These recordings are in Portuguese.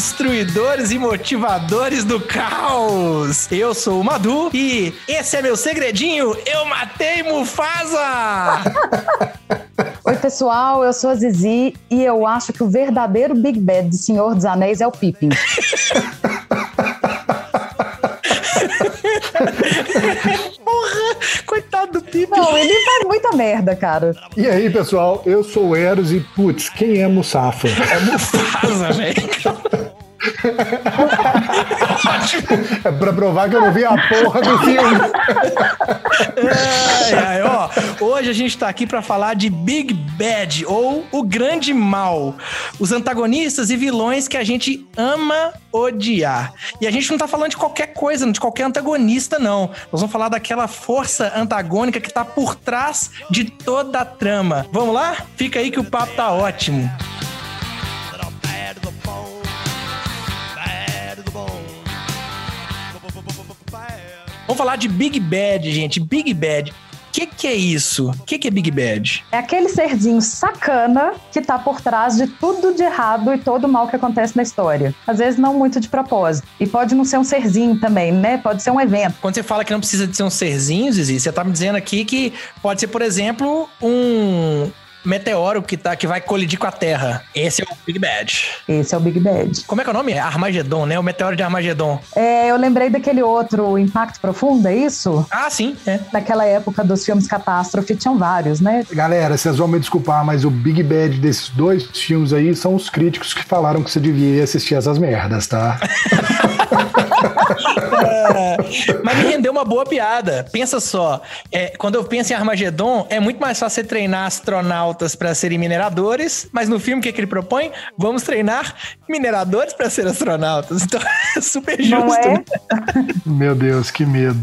destruidores e motivadores do caos. Eu sou o Madu e esse é meu segredinho, eu matei Mufasa! Oi, pessoal, eu sou a Zizi e eu acho que o verdadeiro Big Bad de Senhor dos Anéis é o Pippin. Porra, coitado do Pippin. Não, ele faz muita merda, cara. E aí, pessoal, eu sou o Eros e, putz, quem é Musafa? É Mufasa, velho. É pra provar que eu não vi a porra do filme. Ó, hoje a gente tá aqui pra falar de Big Bad, ou o Grande Mal. Os antagonistas e vilões que a gente ama odiar. E a gente não tá falando de qualquer coisa, de qualquer antagonista, não. Nós vamos falar daquela força antagônica que tá por trás de toda a trama. Vamos lá? Fica aí que o papo tá ótimo. Vamos falar de Big Bad, gente. Big Bad. O que, que é isso? O que, que é Big Bad? É aquele serzinho sacana que tá por trás de tudo de errado e todo o mal que acontece na história. Às vezes não muito de propósito. E pode não ser um serzinho também, né? Pode ser um evento. Quando você fala que não precisa de ser um serzinho, Zizi, você tá me dizendo aqui que pode ser, por exemplo, um meteoro que, tá, que vai colidir com a Terra. Esse é o Big Bad. Esse é o Big Bad. Como é que é o nome? É Armagedon, né? O meteoro de Armagedon. É, eu lembrei daquele outro Impacto Profundo, é isso? Ah, sim, é. Naquela época dos filmes Catástrofe, tinham vários, né? Galera, vocês vão me desculpar, mas o Big Bad desses dois filmes aí são os críticos que falaram que você devia assistir essas merdas, tá? É, mas me rendeu uma boa piada. Pensa só, é, quando eu penso em Armagedon, é muito mais fácil você treinar astronautas para serem mineradores, mas no filme o que, que ele propõe? Vamos treinar mineradores para ser astronautas. Então é super justo. Não é? né? Meu Deus, que medo.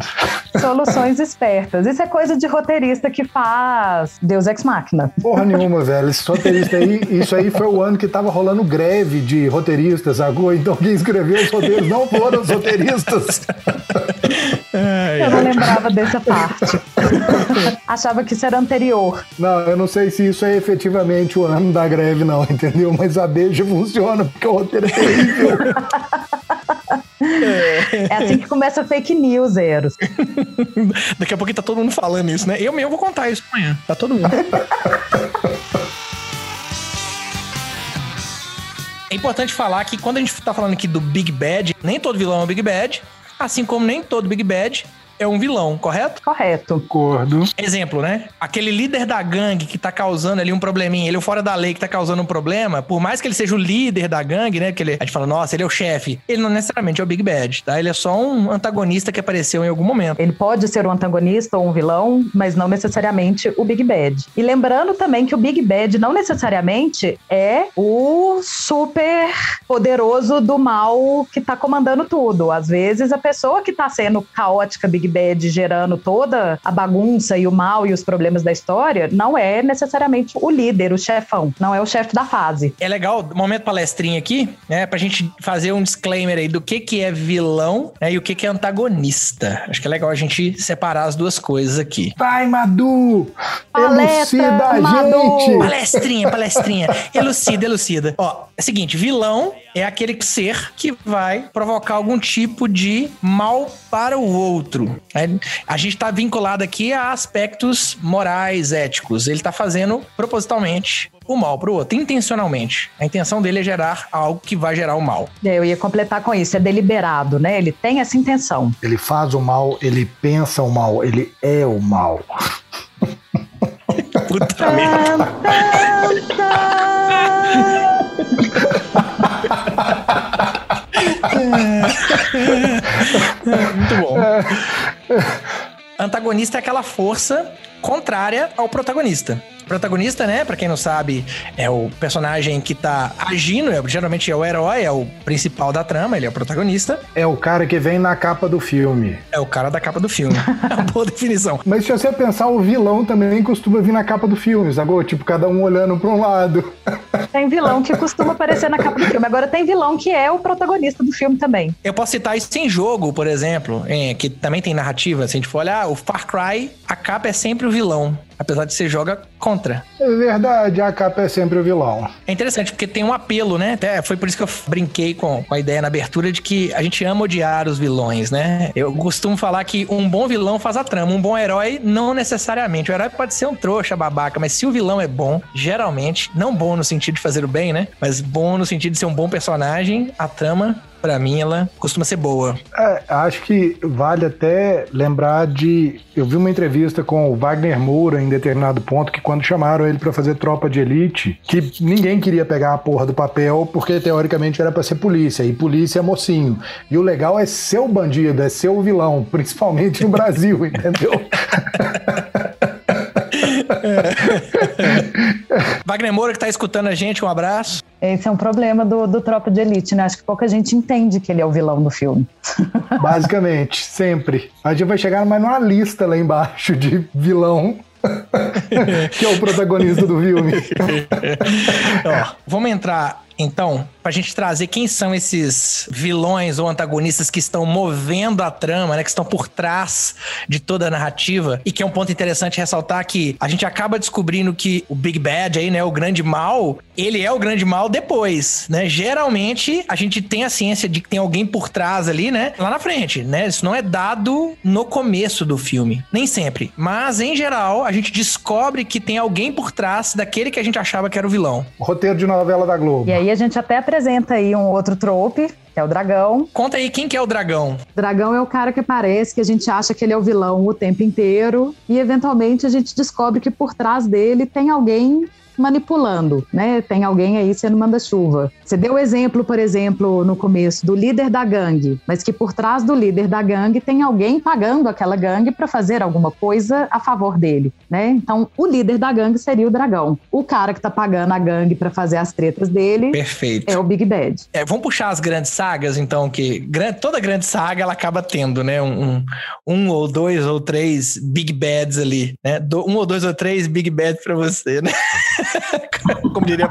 Soluções espertas. Isso é coisa de roteirista que faz Deus Ex Machina. Porra nenhuma, velho. Esse roteirista aí, isso aí foi o ano que tava rolando greve de roteiristas, agora. Então quem escreveu os roteiros não foram os roteiristas. Eu não lembrava dessa parte. Achava que isso era anterior. Não, eu não sei se isso é efetivamente o ano da greve, não, entendeu? Mas a deixa funciona, porque o roteiro é terrível. É assim que começa fake news, Eros. Daqui a pouco tá todo mundo falando isso, né? Eu mesmo vou contar isso amanhã. Tá todo mundo. É importante falar que quando a gente tá falando aqui do Big Bad, nem todo vilão é um Big Bad, assim como nem todo Big Bad é um vilão, correto? Correto. Concordo. Exemplo, né? Aquele líder da gangue que tá causando ali um probleminha, ele é o fora da lei que tá causando um problema, por mais que ele seja o líder da gangue, né? Que ele, a gente fala, nossa, ele é o chefe. Ele não necessariamente é o Big Bad, tá? Ele é só um antagonista que apareceu em algum momento. Ele pode ser um antagonista ou um vilão, mas não necessariamente o Big Bad. E lembrando também que o Big Bad não necessariamente é o super poderoso do mal que tá comandando tudo. Às vezes a pessoa que tá sendo caótica Big Bad gerando toda a bagunça e o mal e os problemas da história não é necessariamente o líder, o chefão, não é o chefe da fase. É legal, momento palestrinha aqui, né? Pra gente fazer um disclaimer aí do que que é vilão né, e o que que é antagonista. Acho que é legal a gente separar as duas coisas aqui. Vai, Madu! Palestra, Elucida Madu! gente! Palestrinha, palestrinha. Elucida, elucida. Ó, é o seguinte, vilão é aquele ser que vai provocar algum tipo de mal para o outro. É, A gente tá vinculado aqui a aspectos morais, éticos. Ele tá fazendo propositalmente o mal para o outro, intencionalmente. A intenção dele é gerar algo que vai gerar o mal. Eu ia completar com isso, é deliberado, né? Ele tem essa intenção. Ele faz o mal, ele pensa o mal, ele é o mal. Puta merda. Muito bom. Antagonista é aquela força contrária ao protagonista. Protagonista, né? Pra quem não sabe, é o personagem que tá agindo, é- geralmente é o herói, é o principal da trama, ele é o protagonista, É o cara que vem na capa do filme. é o cara da capa do filme. É uma boa definição. Mas se você pensar, o vilão também costuma vir na capa do filme, sacou? Tipo, cada um olhando pra um lado. Tem vilão que costuma aparecer na capa do filme. Agora tem vilão que é o protagonista do filme também. Eu posso citar isso em jogo, por exemplo, em, que também tem narrativa. Se a gente for olhar, o Far Cry, a capa é sempre o vilão. Apesar de você joga contra. É verdade, a capa é sempre o vilão. É interessante, porque tem um apelo, né? Até foi por isso que eu brinquei com, com a ideia na abertura de que a gente ama odiar os vilões, né? Eu costumo falar que um bom vilão faz a trama, um bom herói não necessariamente. O herói pode ser um trouxa, babaca, mas se o vilão é bom, geralmente, não bom no sentido de fazer o bem, né? Mas bom no sentido de ser um bom personagem, a trama para mim, ela costuma ser boa. É, acho que vale até lembrar de. Eu vi uma entrevista com o Wagner Moura em determinado ponto que quando chamaram ele para fazer tropa de elite, que ninguém queria pegar a porra do papel porque teoricamente era para ser polícia e polícia é mocinho. E o legal é ser o bandido, é ser o vilão, principalmente no Brasil, entendeu? Wagner Moura que tá escutando a gente, um abraço. Esse é um problema do, do Tropa de Elite, né? Acho que pouca gente entende que ele é o vilão do filme. Basicamente, sempre. A gente vai chegar mais numa lista lá embaixo de vilão que é o protagonista do filme. Ó, vamos entrar então, pra gente trazer quem são esses vilões ou antagonistas que estão movendo a trama, né? Que estão por trás de toda a narrativa. E que é um ponto interessante ressaltar que a gente acaba descobrindo que o Big Bad aí, né? O grande mal, ele é o grande mal depois, né? Geralmente, a gente tem a ciência de que tem alguém por trás ali, né? Lá na frente, né? Isso não é dado no começo do filme. Nem sempre. Mas, em geral, a gente descobre que tem alguém por trás daquele que a gente achava que era o vilão. Roteiro de novela da Globo. E aí a gente até apresenta aí um outro trope, que é o dragão. Conta aí quem que é o dragão. Dragão é o cara que aparece, que a gente acha que ele é o vilão o tempo inteiro, e eventualmente a gente descobre que por trás dele tem alguém manipulando, né? Tem alguém aí sendo manda-chuva. Você deu o exemplo, por exemplo, no começo, do líder da gangue, mas que por trás do líder da gangue tem alguém pagando aquela gangue para fazer alguma coisa a favor dele, né? Então, o líder da gangue seria o dragão. O cara que tá pagando a gangue para fazer as tretas dele Perfeito. é o Big Bad. É, vamos puxar as grandes sagas, então, que grande, toda grande saga ela acaba tendo, né? Um, um, ou dois ou três Big Bads ali, né? Do, um ou dois ou três Big Bads para você, né? Como diria.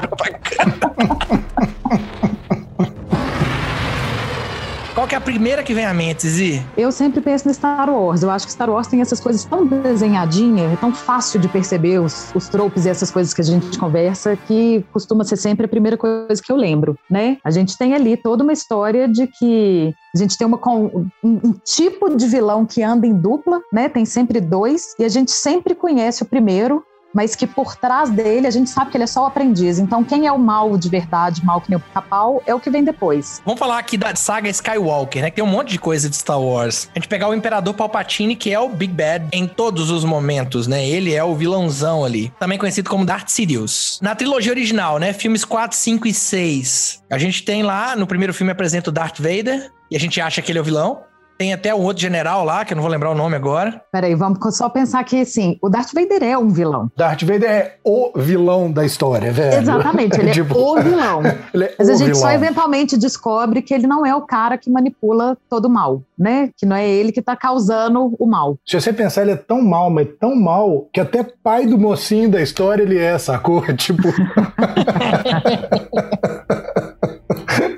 Qual que é a primeira que vem à mente, Zi? Eu sempre penso no Star Wars. Eu acho que Star Wars tem essas coisas tão desenhadinhas, tão fácil de perceber os, os tropes e essas coisas que a gente conversa, que costuma ser sempre a primeira coisa que eu lembro, né? A gente tem ali toda uma história de que a gente tem uma, um, um, tipo de vilão que anda em dupla, né? Tem sempre dois, e a gente sempre conhece o primeiro, mas que por trás dele a gente sabe que ele é só o aprendiz. Então, quem é o mal de verdade, mal que nem o pica-pau, é o que vem depois. Vamos falar aqui da saga Skywalker, né? Que tem um monte de coisa de Star Wars. A gente pegar o Imperador Palpatine, que é o Big Bad em todos os momentos, né? Ele é o vilãozão ali. Também conhecido como Darth Sidious. Na trilogia original, né? Filmes 4, 5 e 6. A gente tem lá, no primeiro filme apresenta o Darth Vader, e a gente acha que ele é o vilão. Tem até um outro general lá, que eu não vou lembrar o nome agora. Peraí, vamos só pensar que, assim, o Darth Vader é um vilão. Darth Vader é o vilão da história, velho. Exatamente, ele tipo... é o vilão. ele é Mas a gente vilão. só eventualmente descobre que ele não é o cara que manipula todo o mal, né? Que não é ele que tá causando o mal. Se você pensar, ele é tão mal, mas tão mal, que até pai do mocinho da história ele é, sacou? Tipo...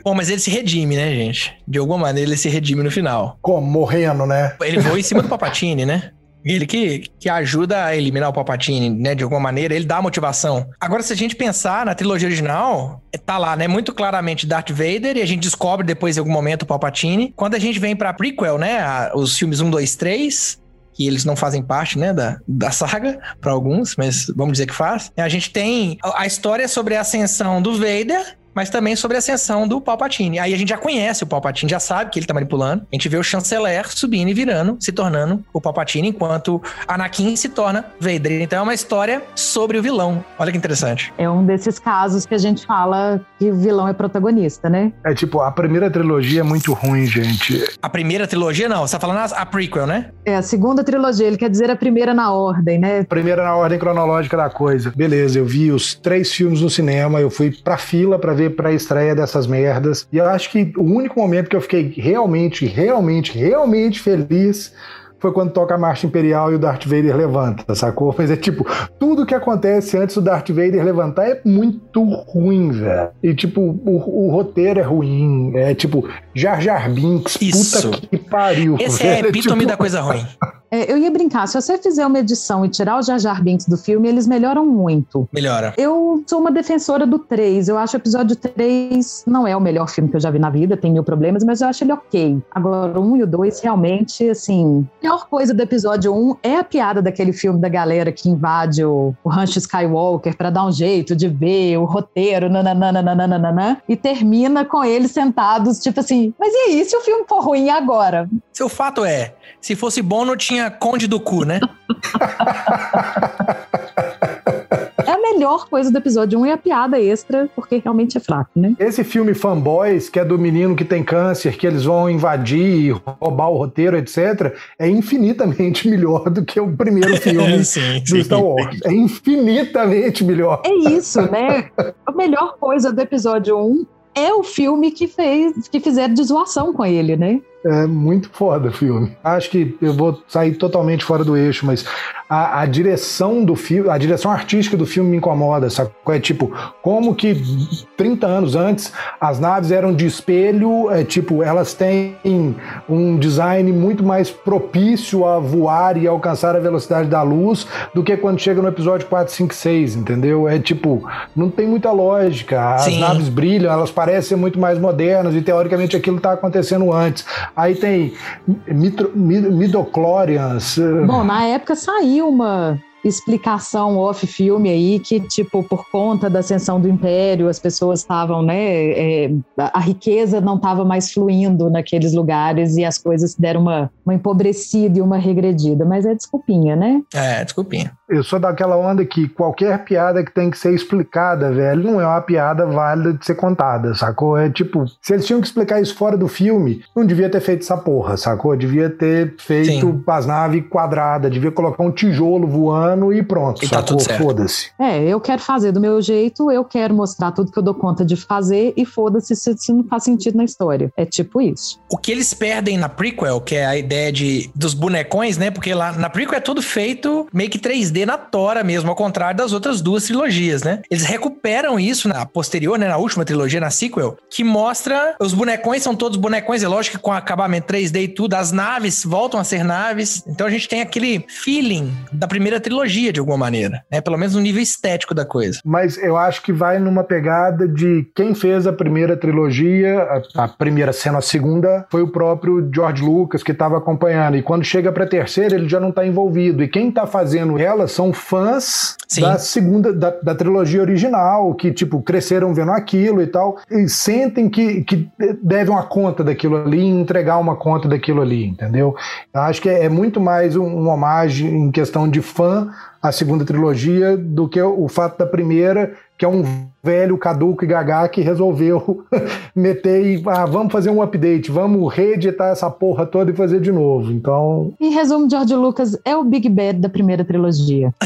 Bom, mas ele se redime, né, gente? De alguma maneira ele se redime no final. Como? Morrendo, né? Ele voa em cima do Papatini, né? Ele que, que ajuda a eliminar o Palpatine, né? De alguma maneira, ele dá motivação. Agora, se a gente pensar na trilogia original, tá lá, né? Muito claramente Darth Vader, e a gente descobre depois, em algum momento, o Palpatine. Quando a gente vem pra prequel, né? Os filmes 1, 2, 3, que eles não fazem parte, né, da, da saga, para alguns, mas vamos dizer que faz. A gente tem a história sobre a ascensão do Vader mas também sobre a ascensão do Palpatine. Aí a gente já conhece o Palpatine, já sabe que ele tá manipulando. A gente vê o chanceler subindo e virando, se tornando o Palpatine, enquanto Anakin se torna Vader. Então é uma história sobre o vilão. Olha que interessante. É um desses casos que a gente fala que o vilão é protagonista, né? É tipo, a primeira trilogia é muito ruim, gente. A primeira trilogia, não. Você tá falando a, prequel, né? É, a segunda trilogia. Ele quer dizer a primeira na ordem, né? Primeira na ordem cronológica da coisa. Beleza, eu vi os três filmes no cinema, eu fui pra fila pra ver pra estreia dessas merdas. E eu acho que o único momento que eu fiquei realmente, realmente, realmente feliz foi quando toca a Marcha Imperial e o Darth Vader levanta, sacou? Mas é tipo, tudo que acontece antes do Darth Vader levantar é muito ruim, velho. E tipo, o, o, roteiro é ruim. É tipo, Jar Jar Binks, Isso. puta que pariu. Esse velho. é a epítome tipo... da coisa ruim. É, eu ia brincar, se você fizer uma edição e tirar o Jar Jar Binks do filme, eles melhoram muito. Melhora. Eu sou uma defensora do 3. Eu acho o episódio 3 não é o melhor filme que eu já vi na vida, tem mil problemas, mas eu acho ele ok. Agora, o 1 e o 2, realmente, assim. A melhor coisa do episódio 1 é a piada daquele filme da galera que invade o, o Rancho Skywalker para dar um jeito de ver o roteiro, nananana, e termina com eles sentados, tipo assim, mas e aí, se o filme for ruim agora? Seu fato é, se fosse bom, não tinha Conde do Cu, né? A melhor coisa do episódio 1 é a piada extra, porque realmente é fraco, né? Esse filme Fanboys, que é do menino que tem câncer, que eles vão invadir, roubar o roteiro, etc., é infinitamente melhor do que o primeiro filme sim, do sim. Star Wars. É infinitamente melhor. É isso, né? A melhor coisa do episódio 1 é o filme que fez, que fizeram de zoação com ele, né? É muito foda o filme. Acho que eu vou sair totalmente fora do eixo, mas a, a, direção do filme, a direção artística do filme me incomoda, sabe? É tipo, como que 30 anos antes as naves eram de espelho, é tipo, elas têm um design muito mais propício a voar e alcançar a velocidade da luz do que quando chega no episódio 4, 5, 6, entendeu? É tipo, não tem muita lógica. As Sim. naves brilham, elas parecem muito mais modernas e teoricamente aquilo está acontecendo antes. Aí tem midochlorians. Eh, Bom, na época saiu uma explicação off-filme aí que, tipo, por conta da ascensão do Império, as pessoas estavam, né, é, a riqueza não estava mais fluindo naqueles lugares e as coisas deram uma, uma empobrecida e uma regredida, mas é desculpinha, né? É, desculpinha. Eu sou daquela onda que qualquer piada que tem que ser explicada, velho, não é uma piada válida de ser contada, sacou? É tipo, se eles tinham que explicar isso fora do filme, não devia ter feito essa porra, sacou? Devia ter feito Sim. as naves quadradas, devia colocar um tijolo voando e pronto, e tá sacou? Tá foda-se. É, eu quero fazer do meu jeito, eu quero mostrar tudo que eu dou conta de fazer e foda-se se, se não faz sentido na história. É tipo isso. O que eles perdem na prequel, que é a ideia de, dos bonecões, né? Porque lá na prequel é tudo feito meio que 3D na tora mesmo, ao contrário das outras duas trilogias, né? Eles recuperam isso na posterior, né? Na última trilogia, na sequel, que mostra os bonecões são todos bonecões, é lógico que com acabamento 3D e tudo, as naves voltam a ser naves. Então a gente tem aquele feeling da primeira trilogia, de alguma maneira, né? Pelo menos no nível estético da coisa. Mas eu acho que vai numa pegada de quem fez a primeira trilogia, a, a primeira sendo a segunda, foi o próprio George Lucas que estava acompanhando. E quando chega pra terceira, ele já não tá envolvido. E quem tá fazendo ela são fãs Sim. da segunda, da, da, trilogia original, que, tipo, cresceram vendo aquilo e tal, e sentem que, que devem uma conta daquilo ali e entregar uma conta daquilo ali, entendeu? Eu acho que é, é muito mais um, um homagem em questão de fã à segunda trilogia do que o fato da primeira, que é um velho caduco e gagá que resolveu meter e ah, vamos fazer um update, vamos reeditar essa porra toda e fazer de novo. Então. Em resumo, George Lucas é o Big Bad da primeira trilogia.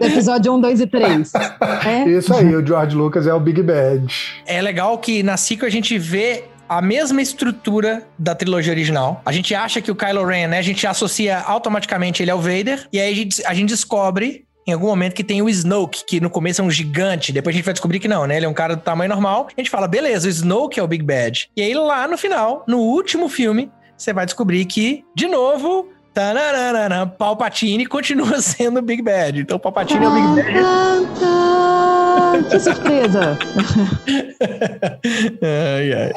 episódio 1, 2 e 3. É? Isso aí, o George Lucas é o Big Bad. É legal que na sequel a gente vê a mesma estrutura da trilogia original. A gente acha que o Kylo Ren, né? A gente associa automaticamente ele ao Vader. E aí a gente, a gente descobre em algum momento que tem o Snoke, que no começo é um gigante, depois a gente vai descobrir que não, né? Ele é um cara do tamanho normal. A gente fala, beleza, o Snoke é o Big Bad. E aí lá no final, no último filme, você vai descobrir que, de novo, Tananana, Palpatine continua sendo o Big Bad. Então Palpatine é o Big Bad. Que surpresa! ai, ai.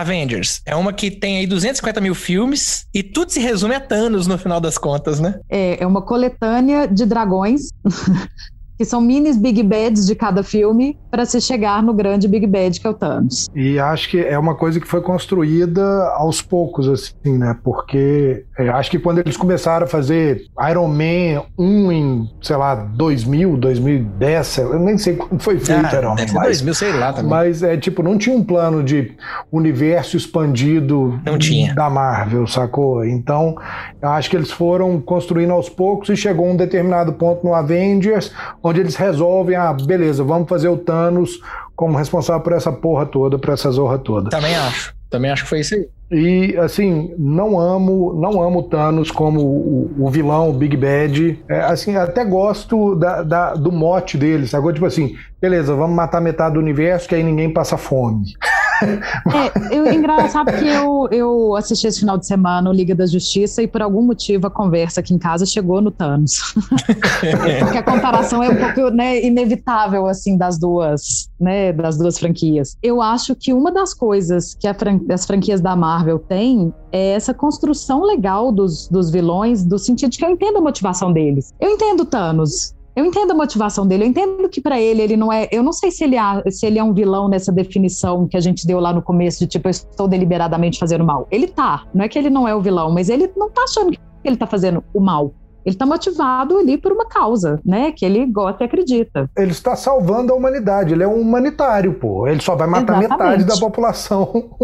Avengers. É uma que tem aí 250 mil filmes e tudo se resume a Thanos no final das contas, né? É, é uma coletânea de dragões que são minis Big Bads de cada filme para se chegar no grande Big Bad que é o Thanos. E acho que é uma coisa que foi construída aos poucos, assim, né? Porque é, acho que quando eles começaram a fazer Iron Man 1 em, sei lá, 2000, 2010, eu nem sei quando foi feito Ah, Iron Man. mas- 2000, sei lá também. Mas é tipo, não tinha um plano de universo expandido Não tinha. da Marvel, sacou? Então, eu acho que eles foram construindo aos poucos e chegou um determinado ponto no Avengers onde eles resolvem, ah, beleza, vamos fazer o Thanos como responsável por essa porra toda, por essa zorra toda. Também acho. Também acho que foi isso aí. E assim, não amo, não amo o Thanos como o, o vilão, o Big Bad. É, assim, até gosto da, da- do mote dele, sacou? Tipo assim, beleza, vamos matar metade do universo que aí ninguém passa fome. É, eu, engraçado que eu, eu assisti esse final de semana o Liga da Justiça e por algum motivo a conversa aqui em casa chegou no Thanos. Porque a comparação é um pouco né, inevitável assim das duas, né, das duas franquias. Eu acho que uma das coisas que a fran- as franquias da Marvel têm é essa construção legal dos, dos vilões, do sentido de que eu entendo a motivação deles. Eu entendo o Thanos. Eu entendo a motivação dele, eu entendo que pra ele ele não é. Eu não sei se ele, a- se ele é um vilão nessa definição que a gente deu lá no começo, de tipo, eu estou deliberadamente fazendo mal. Ele tá. Não é que ele não é o vilão, mas ele não tá achando que ele tá fazendo o mal. Ele tá motivado ali por uma causa, né? Que ele gosta e acredita. Ele está salvando a humanidade, ele é um humanitário, pô. Ele só vai matar Exatamente. metade da população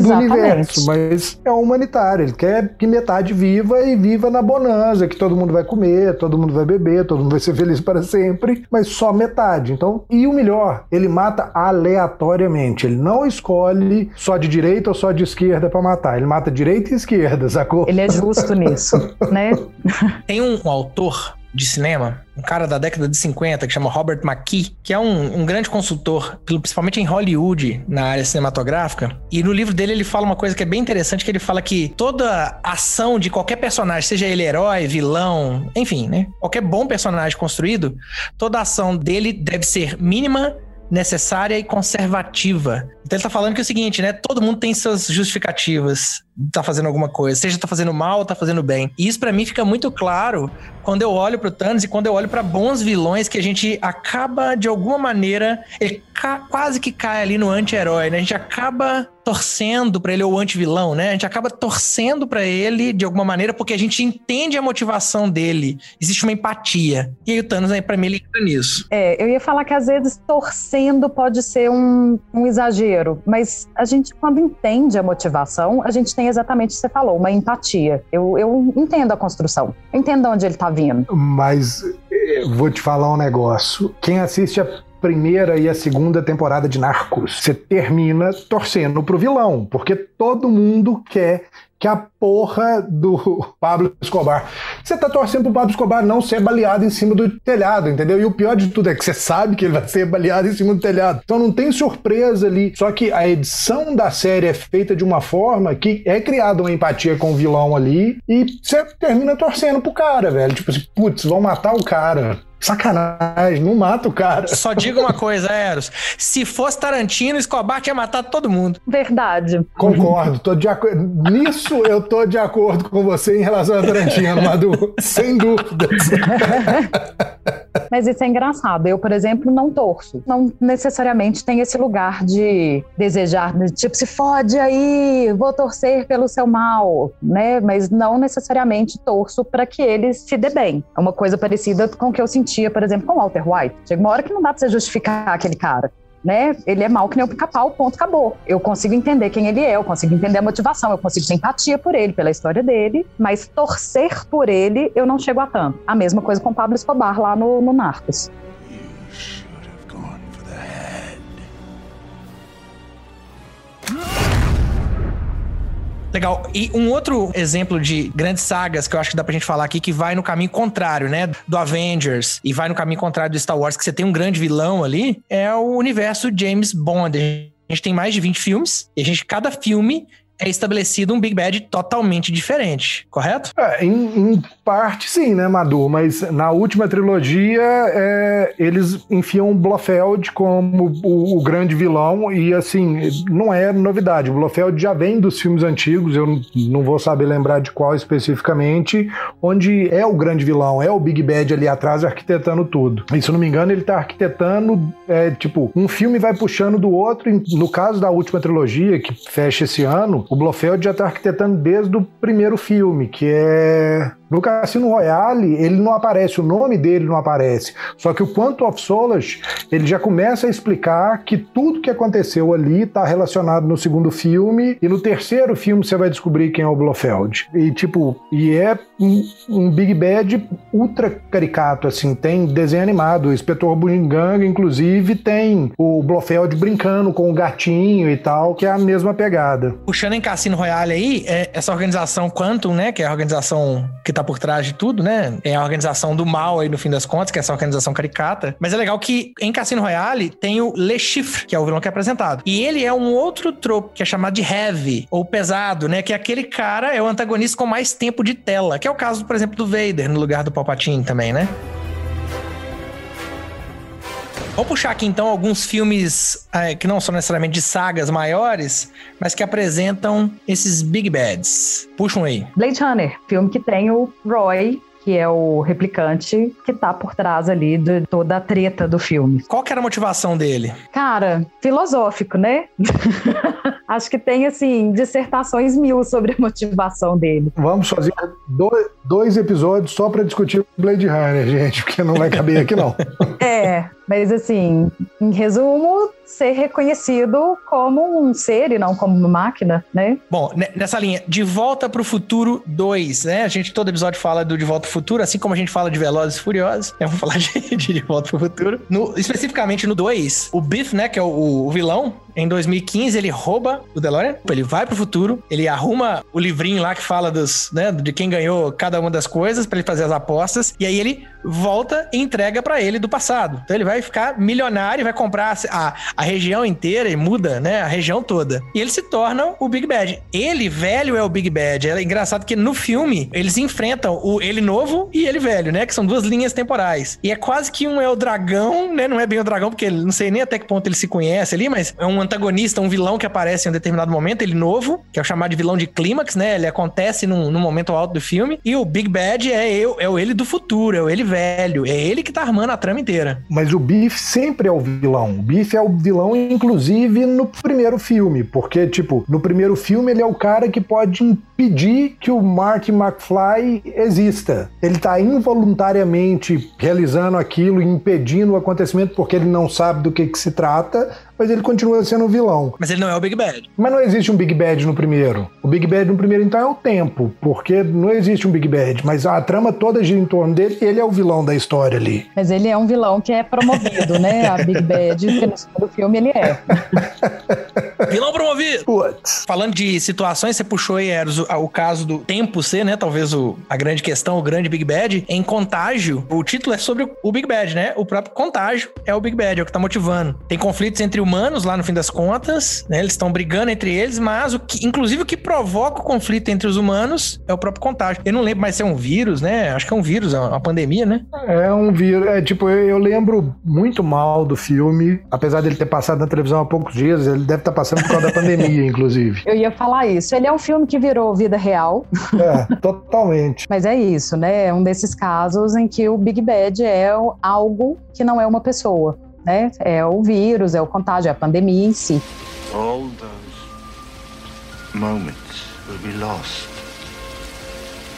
do universo, mas é um humanitário. Ele quer que metade viva e viva na bonança, que todo mundo vai comer, todo mundo vai beber, todo mundo vai ser feliz para sempre, mas só metade. Então, e o melhor, ele mata aleatoriamente. Ele não escolhe só de direita ou só de esquerda para matar. Ele mata direita e esquerda, sacou? Ele é justo nisso, né? Tem um, um autor de cinema, um cara da década de 50, que chama Robert McKee, que é um, um grande consultor, principalmente em Hollywood, na área cinematográfica. E no livro dele ele fala uma coisa que é bem interessante, que ele fala que toda ação de qualquer personagem, seja ele herói, vilão, enfim, né? Qualquer bom personagem construído, toda ação dele deve ser mínima, necessária e conservativa. Então ele tá falando que é o seguinte, né? Todo mundo tem suas justificativas tá fazendo alguma coisa, seja tá fazendo mal ou tá fazendo bem. E isso pra mim fica muito claro quando eu olho pro Thanos e quando eu olho pra bons vilões que a gente acaba de alguma maneira, ele quase que cai ali no anti-herói, né? A gente acaba torcendo pra ele ou anti-vilão, né? A gente acaba torcendo pra ele de alguma maneira porque a gente entende a motivação dele. Existe uma empatia. E aí o Thanos aí para mim ele entra nisso. É, eu ia falar que às vezes torcendo pode ser um, um exagero, mas a gente, quando entende a motivação, a gente tem exatamente o que você falou, uma empatia. Eu, eu entendo a construção, entendo de onde ele tá vindo. Mas eh, vou te falar um negócio. Quem assiste a primeira e a segunda temporada de Narcos, você termina torcendo pro vilão, porque todo mundo quer que a porra do Pablo Escobar. Você tá torcendo pro Pablo Escobar não ser baleado em cima do telhado, entendeu? E o pior de tudo é que você sabe que ele vai ser baleado em cima do telhado. Então não tem surpresa ali. Só que a edição da série é feita de uma forma que é criada uma empatia com o vilão ali e você termina torcendo pro cara, velho. Tipo assim, putz, vão matar o cara. Sacanagem, não mata o cara. Só diga uma coisa, Eros. Se fosse Tarantino, Escobar tinha matado todo mundo. Verdade. Concordo, tô de acordo. Nisso eu tô de acordo com você em relação a Tarantino, Madu. Sem dúvidas. Mas isso é engraçado. Eu, por exemplo, não torço. Não necessariamente tem esse lugar de desejar, de, tipo, se fode aí, vou torcer pelo seu mal, né? Mas não necessariamente torço para que ele se dê bem. É uma coisa parecida com o que eu sentia, por exemplo, com Walter White. Chega uma hora que não dá pra você justificar aquele cara. Né? Ele é mal que nem o pica-pau, ponto, acabou. Eu consigo entender quem ele é, eu consigo entender a motivação, eu consigo ter empatia por ele, pela história dele, mas torcer por ele, eu não chego a tanto. A mesma coisa com Pablo Escobar lá no, no Narcos. Legal. E um outro exemplo de grandes sagas que eu acho que dá pra gente falar aqui, que vai no caminho contrário, né? Do Avengers e vai no caminho contrário do Star Wars, que você tem um grande vilão ali, é o universo James Bond. A gente tem mais de 20 filmes, e a gente, cada filme é estabelecido um Big Bad totalmente diferente, correto? É, em, em parte sim, né, Madu? Mas na última trilogia é, eles enfiam o Blofeld como o, o, grande vilão e assim, não é novidade. O Blofeld já vem dos filmes antigos, eu não vou saber lembrar de qual especificamente, onde é o grande vilão, é o Big Bad ali atrás arquitetando tudo. E se eu não me engano, ele tá arquitetando, é, tipo, um filme vai puxando do outro. No caso da última trilogia, que fecha esse ano, o Blofeld já tá arquitetando desde o primeiro filme, que é no Cassino Royale, ele não aparece, o nome dele não aparece. Só que o Quantum of Solace, ele já começa a explicar que tudo que aconteceu ali está relacionado no segundo filme, e no terceiro filme você vai descobrir quem é o Blofeld. E tipo, e é um, um Big Bad ultra caricato, assim, tem desenho animado, o Inspetor Bugiganga, inclusive, tem o Blofeld brincando com o gatinho e tal, que é a mesma pegada. Puxando em Cassino Royale aí, é essa organização Quantum, né, que é a organização que tá tá por trás de tudo, né? É a organização do mal aí, no fim das contas, que é essa organização caricata. Mas é legal que em Cassino Royale tem o Le Chiffre, que é o vilão que é apresentado. E ele é um outro tropo que é chamado de heavy, ou pesado, né? Que é aquele cara, é o antagonista com mais tempo de tela. Que é o caso, por exemplo, do Vader, no lugar do Palpatine também, né? Vou puxar aqui então alguns filmes é, que não são necessariamente de sagas maiores, mas que apresentam esses Big Bads. Puxam aí. Blade Runner, filme que tem o Roy que é o replicante que tá por trás ali de toda a treta do filme. Qual que era a motivação dele? Cara, filosófico, né? Acho que tem, assim, dissertações mil sobre a motivação dele. Vamos fazer dois, dois episódios só para discutir Blade Runner, gente, porque não vai caber aqui, não. é, mas assim, em resumo, ser reconhecido como um ser e não como uma máquina, né? Bom, nessa linha, De Volta para o Futuro 2, né? A gente todo episódio fala do De Volta para o Futuro, assim como a gente fala de Velozes e Furiosos, né? vamos falar de, de, Volta para o Futuro. No, especificamente no 2, o Biff, né, que é o, o vilão, em 2015 ele rouba o DeLorean, ele vai pro futuro, ele arruma o livrinho lá que fala dos, né, de quem ganhou cada uma das coisas para ele fazer as apostas, e aí ele volta e entrega para ele do passado. Então ele vai ficar milionário, vai comprar a, a região inteira e muda, né, a região toda. E ele se torna o Big Bad. Ele velho é o Big Bad. É engraçado que no filme eles enfrentam o ele novo e ele velho, né, que são duas linhas temporais. E é quase que um é o dragão, né, não é bem o dragão porque não sei nem até que ponto ele se conhece ali, mas é um antagonista, um vilão que aparece em um determinado momento, ele novo, que é o chamado de vilão de clímax, né? Ele acontece num, num momento alto do filme. E o Big Bad é, eu, é o ele do futuro, é o ele velho. É ele que tá armando a trama inteira. Mas o Biff sempre é o vilão. O Biff é o vilão, inclusive, no primeiro filme. Porque, tipo, no primeiro filme ele é o cara que pode impedir que o Mark McFly exista. Ele tá involuntariamente realizando aquilo, impedindo o acontecimento porque ele não sabe do que, que se trata, mas ele continua sendo um vilão. Mas ele não é o Big Bad. Mas não existe um Big Bad no primeiro. O Big Bad no primeiro, então, é o tempo, porque não existe um Big Bad, mas a trama toda gira em torno dele, ele é o vilão da história ali. Mas ele é um vilão que é promovido, né? A Big Bad, que no segundo filme ele é. vilão promovido! Putz. Falando de situações, você puxou aí, Eros, o, o caso do tempo ser, né? Talvez o, a grande questão, o grande Big Bad. Em Contágio, o título é sobre o Big Bad, né? O próprio Contágio é o Big Bad, é o que tá motivando. Tem conflitos entre o humanos lá no fim das contas, né? Eles estão brigando entre eles, mas o que, inclusive o que provoca o conflito entre os humanos é o próprio contágio. Eu não lembro mais se é um vírus, né? Acho que é um vírus, é uma pandemia, né? É um vírus. É tipo, eu, eu lembro muito mal do filme, apesar dele ter passado na televisão há poucos dias, ele deve estar tá passando por causa da pandemia, inclusive. Eu ia falar isso. Ele é um filme que virou vida real. É, totalmente. Mas é isso, né? É um desses casos em que o Big Bad é algo que não é uma pessoa né? É o vírus, é o contágio, é a pandemia em si. All those moments will be lost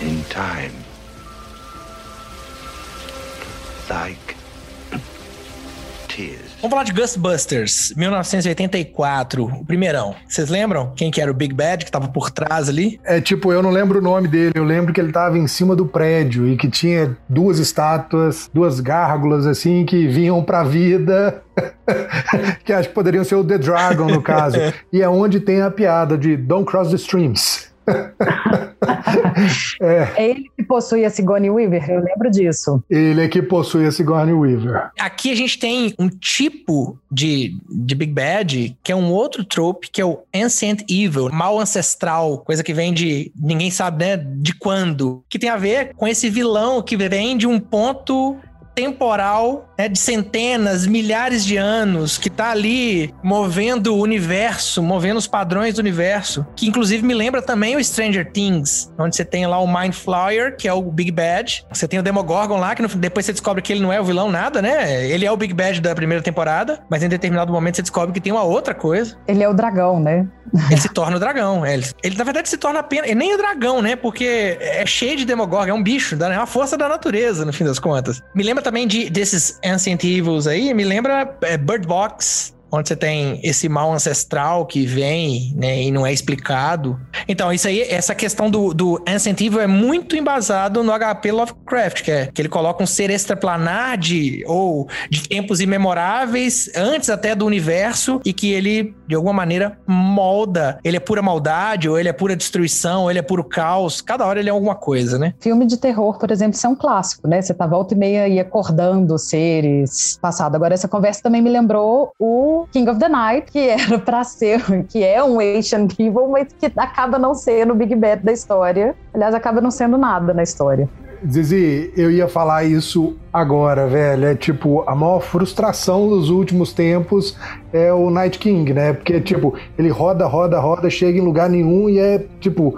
in time. Like Vamos falar de Ghostbusters, 1984, o primeirão. Vocês lembram quem que era o Big Bad que tava por trás ali? É tipo, eu não lembro o nome dele, eu lembro que ele tava em cima do prédio e que tinha duas estátuas, duas gárgulas assim que vinham pra vida. que acho que poderiam ser o The Dragon no caso. e é onde tem a piada de Don't Cross the Streams. é. é. ele que possui a Sigourney Weaver, eu lembro disso. Ele é que possui a Sigourney Weaver. Aqui a gente tem um tipo de, de Big Bad que é um outro trope, que é o Ancient Evil, mal ancestral, coisa que vem de ninguém sabe, né, de quando, que tem a ver com esse vilão que vem de um ponto temporal né, de centenas, milhares de anos, que tá ali movendo o universo, movendo os padrões do universo, que inclusive me lembra também o Stranger Things, onde você tem lá o Mind Flyer, que é o Big Bad, você tem o Demogorgon lá, que no, depois você descobre que ele não é o vilão nada, né? Ele é o Big Bad da primeira temporada, mas em determinado momento você descobre que tem uma outra coisa. Ele é o dragão, né? Ele se torna o dragão. Ele, ele na verdade se torna apenas. Ele nem o dragão, né? Porque é cheio de Demogorgon, é um bicho, é uma força da natureza, no fim das contas. Me lembra também de, desses Ancient Evils aí, me lembra é, Bird Box, onde você tem esse mal ancestral que vem, né, e não é explicado. Então, isso aí, essa questão do, do incentivo é muito embasado no HP Lovecraft, que é que ele coloca um ser extraplanar de, ou de tempos imemoráveis, antes até do universo, e que ele, de alguma maneira, molda. Ele é pura maldade, ou ele é pura destruição, ou ele é puro caos. Cada hora ele é alguma coisa, né? Filme de terror, por exemplo, isso é um clássico, né? Você tá volta e meia e acordando seres passado. Agora, essa conversa também me lembrou o King of the Night, que era para ser, que é um Asian Evil, mas que acaba não sendo o Big Bad da história. Aliás, acaba não sendo nada na história. Zizi, eu ia falar isso agora, velho. É tipo, a maior frustração dos últimos tempos é o Night King, né? Porque, tipo, ele roda, roda, roda, chega em lugar nenhum e é, tipo,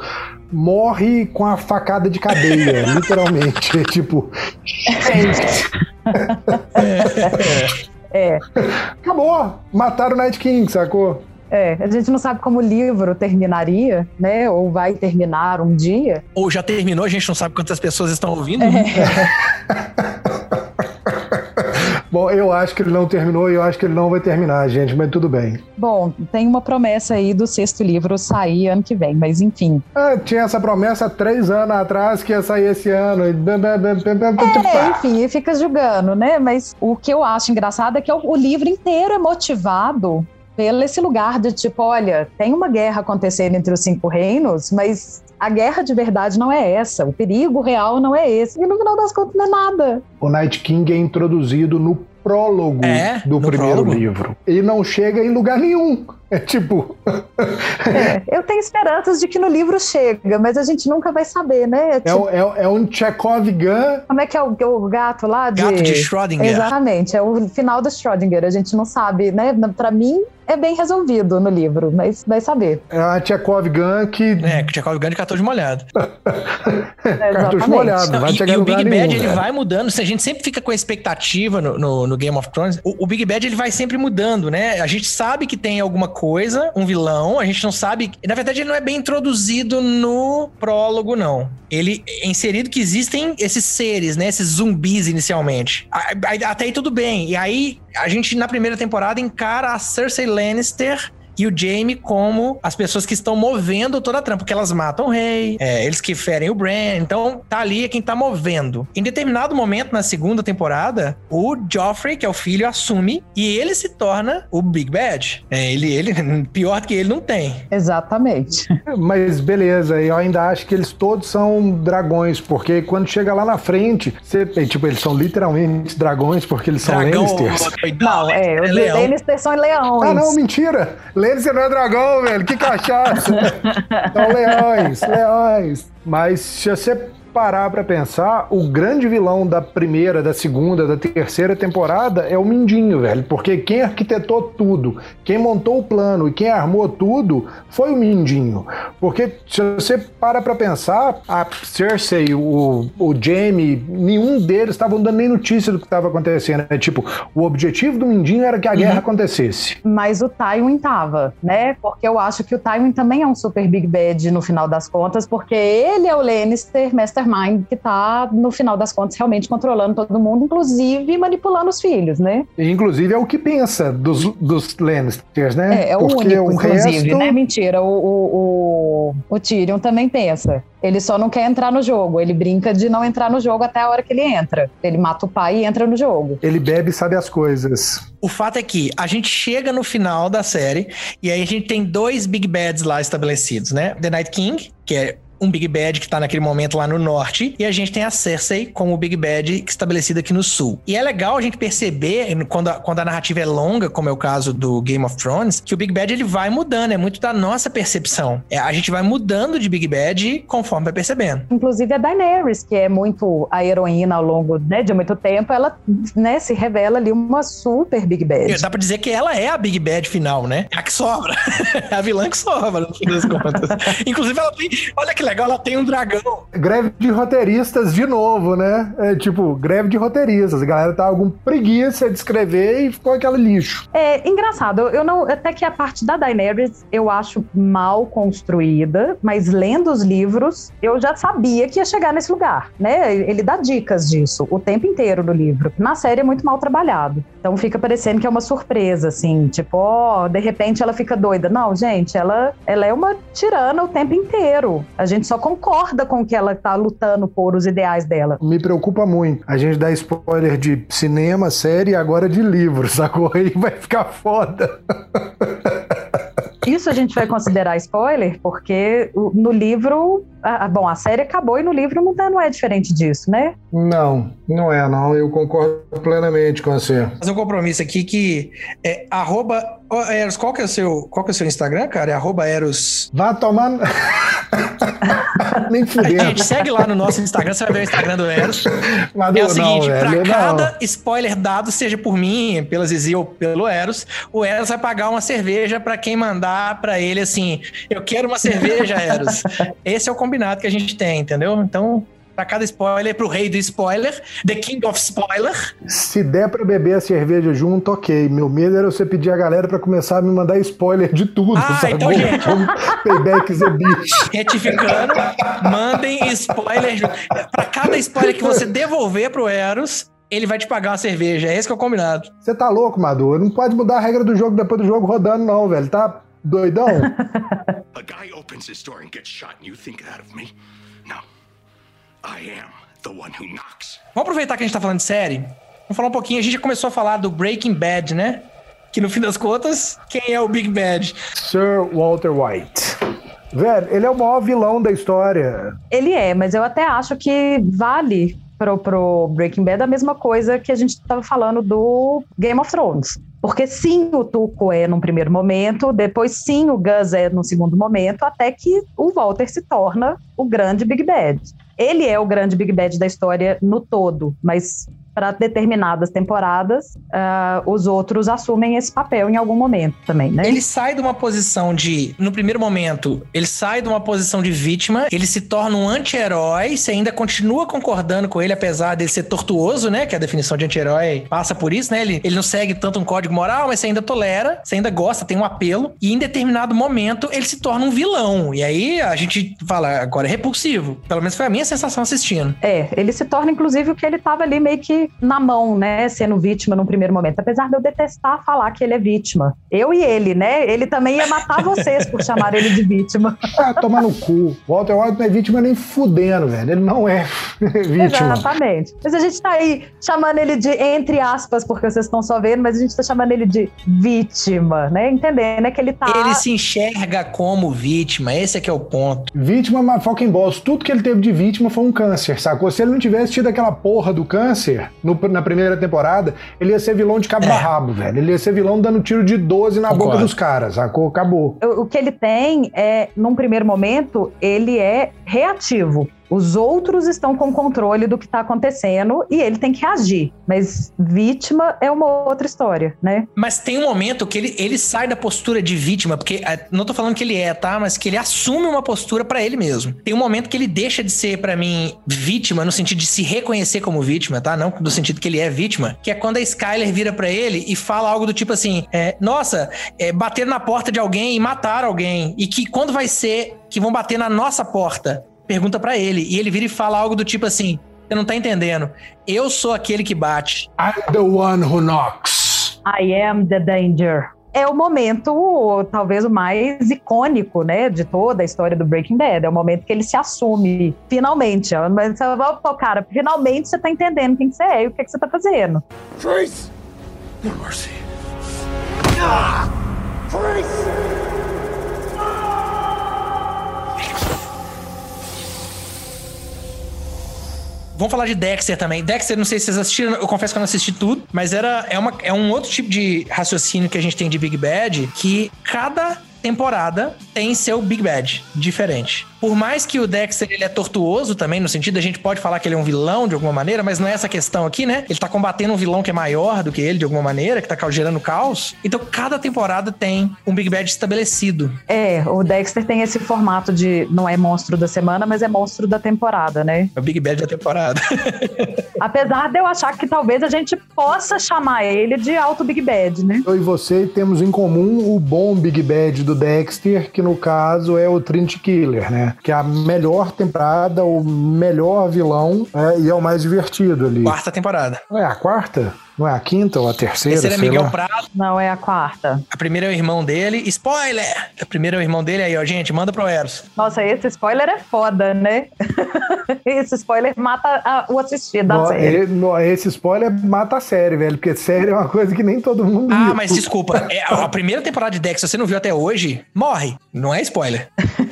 morre com a facada de cadeia, literalmente. É tipo. é. É. Acabou. Mataram o Night King, sacou? É, a gente não sabe como o livro terminaria, né? Ou vai terminar um dia. Ou já terminou, a gente não sabe quantas pessoas estão ouvindo. É. Bom, eu acho que ele não terminou e eu acho que ele não vai terminar, gente, mas tudo bem. Bom, tem uma promessa aí do sexto livro sair ano que vem, mas enfim. Ah, tinha essa promessa três anos atrás que ia sair esse ano. É, enfim, fica julgando, né? Mas o que eu acho engraçado é que o livro inteiro é motivado pelo esse lugar de tipo, olha, tem uma guerra acontecendo entre os cinco reinos, mas a guerra de verdade não é essa, o perigo real não é esse. E no final das contas não é nada. O Night King é introduzido no prólogo é, do primeiro prólogo. livro. E não chega em lugar nenhum. É tipo. é, eu tenho esperanças de que no livro chega, mas a gente nunca vai saber, né? É, tipo... é, é, é um Chekhov Gun. Como é que é o, o gato lá? De... Gato de Schrödinger. Exatamente, é o final do Schrödinger. A gente não sabe, né? Para mim, é bem resolvido no livro, mas vai saber. É a Tchekov Gun que. É, Tchekov Gun de cartão de molhado. é, cartão de molhado, vai e, chegar e o Big Bad nenhum, ele vai mudando. A gente sempre fica com a expectativa no, no, no Game of Thrones. O, o, Big Bad ele vai sempre mudando, né? A gente sabe que tem alguma coisa, um vilão, a gente não sabe. Na verdade, ele não é bem introduzido no prólogo, não. Ele é inserido que existem esses seres, né? Esses zumbis inicialmente. Até aí tudo bem. E aí, a gente, na primeira temporada, encara a Cersei Lannister e o Jaime como as pessoas que estão movendo toda a trama, porque elas matam o rei, é, eles que ferem o Bran, então tá ali é quem tá movendo. Em determinado momento na segunda temporada, o Joffrey, que é o filho, assume e ele se torna o Big Bad. É, ele, ele, pior que ele não tem. Exatamente. Mas beleza, eu ainda acho que eles todos são dragões, porque quando chega lá na frente, você, tipo, eles são literalmente dragões, porque eles são Dragão, Lannisters. Não, é, os é Lannisters são leões. Ah, não, mentira! Lênis não é dragão, velho. Que cachaça. São leões, leões. Mas se você parar para pensar, o grande vilão da primeira, da segunda, da terceira temporada é o Mindinho, velho. Porque quem arquitetou tudo, quem montou o plano e quem armou tudo foi o Mindinho. Porque se você para pra pensar, a Cersei, o, o Jaime, nenhum deles estavam dando nem notícia do que estava acontecendo. Né? Tipo, o objetivo do Mindinho era que a uhum. guerra acontecesse. Mas o Tywin tava, né? Porque eu acho que o Tywin também é um super Big Bad no final das contas, porque ele é o Lannister, Mestre mastermind que tá, no final das contas, realmente controlando todo mundo, inclusive manipulando os filhos, né? Inclusive é o que pensa dos, dos Lannisters, né? É, é o Porque único, o inclusive, resto... né? Mentira, o, o, o, o Tyrion também pensa. Ele só não quer entrar no jogo. Ele brinca de não entrar no jogo até a hora que ele entra. Ele mata o pai e entra no jogo. Ele bebe e sabe as coisas. O fato é que a gente chega no final da série e aí a gente tem dois Big Bads lá estabelecidos, né? The Night King, que é um Big Bad que tá naquele momento lá no norte, e a gente tem a Cersei como o Big Bad estabelecido aqui no sul. E é legal a gente perceber, quando a, quando a narrativa é longa, como é o caso do Game of Thrones, que o Big Bad ele vai mudando, é muito da nossa percepção. É, a gente vai mudando de Big Bad conforme vai percebendo. Inclusive a Daenerys, que é muito a heroína ao longo né, de muito tempo, ela né, se revela ali uma super Big Bad. Dá pra dizer que ela é a Big Bad final, né? A que sobra. É a vilã que sobra, no fim das contas. Inclusive, ela tem. Olha que legal, ela tem um dragão. Greve de roteiristas de novo, né? É tipo, greve de roteiristas. A galera tá com preguiça de escrever e ficou aquele lixo. É engraçado, eu não. Até que a parte da Daenerys eu acho mal construída, mas lendo os livros, eu já sabia que ia chegar nesse lugar, né? Ele dá dicas disso o tempo inteiro no livro. Na série é muito mal trabalhado. Então fica parecendo que é uma surpresa, assim, tipo, ó, de repente ela fica doida. Não, gente, ela, ela é uma tirana o tempo inteiro. A gente só concorda com que ela tá lutando por os ideais dela. Me preocupa muito. A gente dá spoiler de cinema, série e agora de livro, sacou? Aí vai ficar foda. Isso a gente vai considerar spoiler, porque o- no livro. ah, bom, a série acabou e no livro não, tá- não é diferente disso, né? Não, não é, não. Eu concordo plenamente com você. fazer um compromisso aqui que é arroba. Ô, Eros, qual que é o seu, qual que é o seu Instagram, cara? É arroba Eros. Vá tomar. Nem A fudendo. gente segue lá no nosso Instagram, você vai ver o Instagram do Eros. Madu, É o seguinte, não, pra velho, cada spoiler dado, seja por mim, pela Zizi ou pelo Eros, o Eros vai pagar uma cerveja pra quem mandar pra ele assim: eu quero uma cerveja, Eros. Esse é o combinado que a gente tem, entendeu? Então, pra cada spoiler, pro rei do spoiler, The King of Spoiler, Se der pra beber a cerveja junto, ok. Meu medo era você pedir a galera pra começar a me mandar spoiler de tudo, Ah, sabe? então, gente. Payback the bitch. retificando, mandem spoiler. junto. Pra cada spoiler que você devolver pro Eros, ele vai te pagar uma cerveja. É esse que é o combinado. Você tá louco, Madu? Não pode mudar a regra do jogo depois do jogo rodando, não, velho. Tá doidão? A guy opens his door and gets shot, and you think that of me? Vamos aproveitar que a gente tá falando de série. Vamos falar um pouquinho. A gente já começou a falar do Breaking Bad, né? Que no fim das contas, quem é o Big Bad? Sir Walter White. Velho, ele é o maior vilão da história. Ele é, mas eu até acho que vale pro, pro Breaking Bad a mesma coisa que a gente estava falando do Game of Thrones. Porque sim, o Tuco é num primeiro momento, depois sim, o Gus é num segundo momento, até que o Walter se torna o grande Big Bad. Ele é o grande Big Bad da história no todo, mas para determinadas temporadas, ah, os outros assumem esse papel em algum momento também, né? Ele sai de uma posição de. No primeiro momento, ele sai de uma posição de vítima, ele se torna um anti-herói, você ainda continua concordando com ele, apesar dele ser tortuoso, né? Que a definição de anti-herói passa por isso, né? Ele, ele não segue tanto um código moral, mas você ainda tolera, você ainda gosta, tem um apelo, e em determinado momento ele se torna um vilão. E aí a gente fala, agora é repulsivo. Pelo menos foi a minha sensação assistindo. É, ele se torna, inclusive, o que ele estava ali meio que na mão, né? Sendo vítima num primeiro momento. Apesar de eu detestar falar que ele é vítima. Eu e ele, né? Ele também ia matar vocês por chamar ele de vítima. Ah, tomar no cu. Walter White não é vítima nem fudendo, velho. Ele não é vítima. Exatamente. Mas a gente tá aí chamando ele de, entre aspas, porque vocês estão só vendo, mas a gente tá chamando ele de vítima, né? Entendendo, né? Que ele tá. Ele se enxerga como vítima, esse é que é o ponto. Vítima, mas fucking boss. Tudo que ele teve de vítima foi um câncer, sacou? Se ele não tivesse tido aquela porra do câncer no- na primeira temporada, ele ia ser vilão de cabo a rabo, velho. Ele ia ser vilão dando tiro de 12 na Concordo. boca dos caras, sacou? Acabou. O o que ele tem é, num primeiro momento, ele é reativo. Os outros estão com controle do que está acontecendo e ele tem que reagir. Mas vítima é uma outra história, né? Mas tem um momento que ele, ele sai da postura de vítima, porque é, não tô falando que ele é, tá? Mas que ele assume uma postura pra ele mesmo. Tem um momento que ele deixa de ser, pra mim, vítima, no sentido de se reconhecer como vítima, tá? Não no sentido que ele é vítima, que é quando a Skyler vira pra ele e fala algo do tipo assim: é, Nossa, é, bater na porta de alguém e matar alguém. E que quando vai ser que vão bater na nossa porta? Pergunta pra ele. E ele vira e fala algo do tipo assim: Você não tá entendendo. Eu sou aquele que bate. I'm the one who knocks. I am the danger. É o momento, talvez o mais icônico, né, de toda a história do Breaking Bad. É o momento que ele se assume, finalmente. ó. Mas você vai, pô, cara, finalmente você tá entendendo quem que você é e o que, que você tá fazendo. Trace! No mercy. Trace! Vamos falar de Dexter também. Dexter, não sei se vocês assistiram, eu confesso que eu não assisti tudo, mas era, é, uma, é um outro tipo de raciocínio que a gente tem de Big Bad, que cada temporada tem seu Big Bad diferente. Por mais que o Dexter ele é tortuoso também, no sentido a gente pode falar que ele é um vilão de alguma maneira, mas não é essa questão aqui, né? Ele tá combatendo um vilão que é maior do que ele de alguma maneira, que tá gerando caos. Então cada temporada tem um Big Bad estabelecido. É, o Dexter tem esse formato de não é monstro da semana, mas é monstro da temporada, né? É o Big Bad da temporada. Apesar de eu achar que talvez a gente possa chamar ele de alto Big Bad, né? Eu e você temos em comum o bom Big Bad do Dexter, que no caso é o Trinity Killer, né? Que é a melhor temporada, o melhor vilão é, e é o mais divertido ali. Quarta temporada. Não é a quarta? Não é a quinta ou a terceira? Terceira é Miguel lá. Prado. Não é a quarta. A primeira é o irmão dele. Spoiler! A primeira é o irmão dele aí, ó. Gente, manda pro Eros. Nossa, esse spoiler é foda, né? esse spoiler mata a- o assistido da série. no- Esse spoiler mata a série, velho, porque série é uma coisa que nem todo mundo Ah, viu. mas desculpa. É, a primeira temporada de Dexter, se você não viu até hoje, morre. Não é spoiler.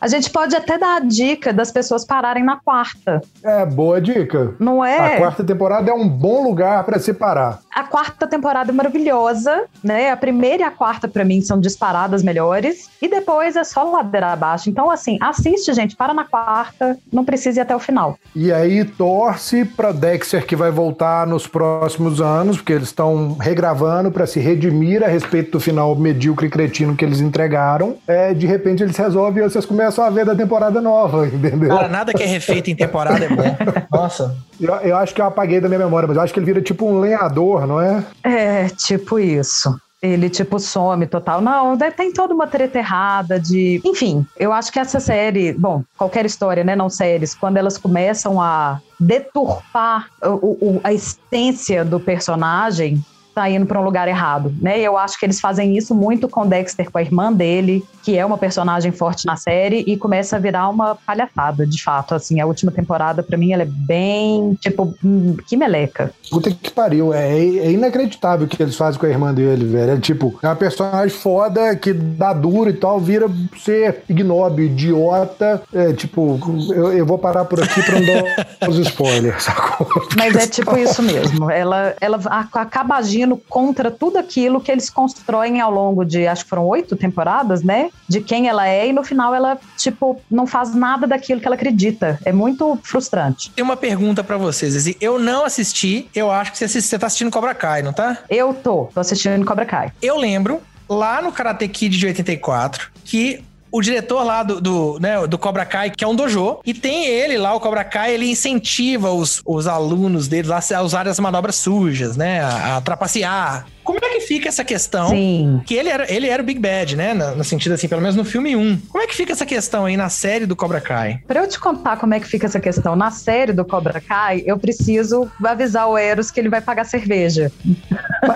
A gente pode até dar a dica das pessoas pararem na quarta. É, boa dica. Não é? A quarta temporada é um bom lugar pra se parar. A quarta temporada é maravilhosa, né? A primeira e a quarta, pra mim, são disparadas melhores. E depois é só ladeira abaixo. Então, assim, assiste, gente, para na quarta. Não precisa ir até o final. E aí torce pra Dexter que vai voltar nos próximos anos, porque eles estão regravando pra se redimir a respeito do final medíocre e cretino que eles entregaram. É, de repente eles resolvem e vocês começam a ver da temporada nova, entendeu? Cara, nada que é refeito em temporada é bom. Nossa. Eu, eu acho que eu apaguei da minha memória, mas eu acho que ele vira tipo um lenhador, não é? É, tipo isso. Ele, tipo, some total. Não, deve- tem toda uma treta errada de. Enfim, eu acho que essa série. Bom, qualquer história, né? Não séries, quando elas começam a deturpar o- o- a essência do personagem, tá indo para um lugar errado, né? E eu acho que eles fazem isso muito com Dexter, com a irmã dele, que é uma personagem forte na série, e começa a virar uma palhaçada, de fato. Assim, a última temporada, pra mim, ela é bem, tipo, hum, que meleca. Puta que pariu. É, é inacreditável o que eles fazem com a irmã dele, velho. É tipo, é uma personagem foda que dá duro e tal, vira ser ignóbil, idiota. É tipo, eu, eu vou parar por aqui pra não dar os spoilers, sacou? Mas é tipo isso mesmo. Ela, ela acaba agindo contra tudo aquilo que eles constroem ao longo de, acho que foram oito temporadas, né? De quem ela é, e no final ela, tipo, não faz nada daquilo que ela acredita. É muito frustrante. Tem uma pergunta pra vocês. Assim, eu não assisti, eu acho que você, assiste- você tá assistindo Cobra Kai, não tá? Eu tô, tô assistindo Cobra Kai. Eu lembro, lá no Karate Kid de 84, que o diretor lá do, do, né, do Cobra Kai, que é um dojo, e tem ele lá, o Cobra Kai, ele incentiva os, os alunos dele lá a usarem as manobras sujas, né? A, a trapacear. Como é que fica essa questão? Sim. Que ele era, ele era o Big Bad, né? No, no sentido assim, pelo menos no filme 1. Como é que fica essa questão aí na série do Cobra Kai? Pra eu te contar como é que fica essa questão na série do Cobra Kai, eu preciso avisar o Eros que ele vai pagar cerveja.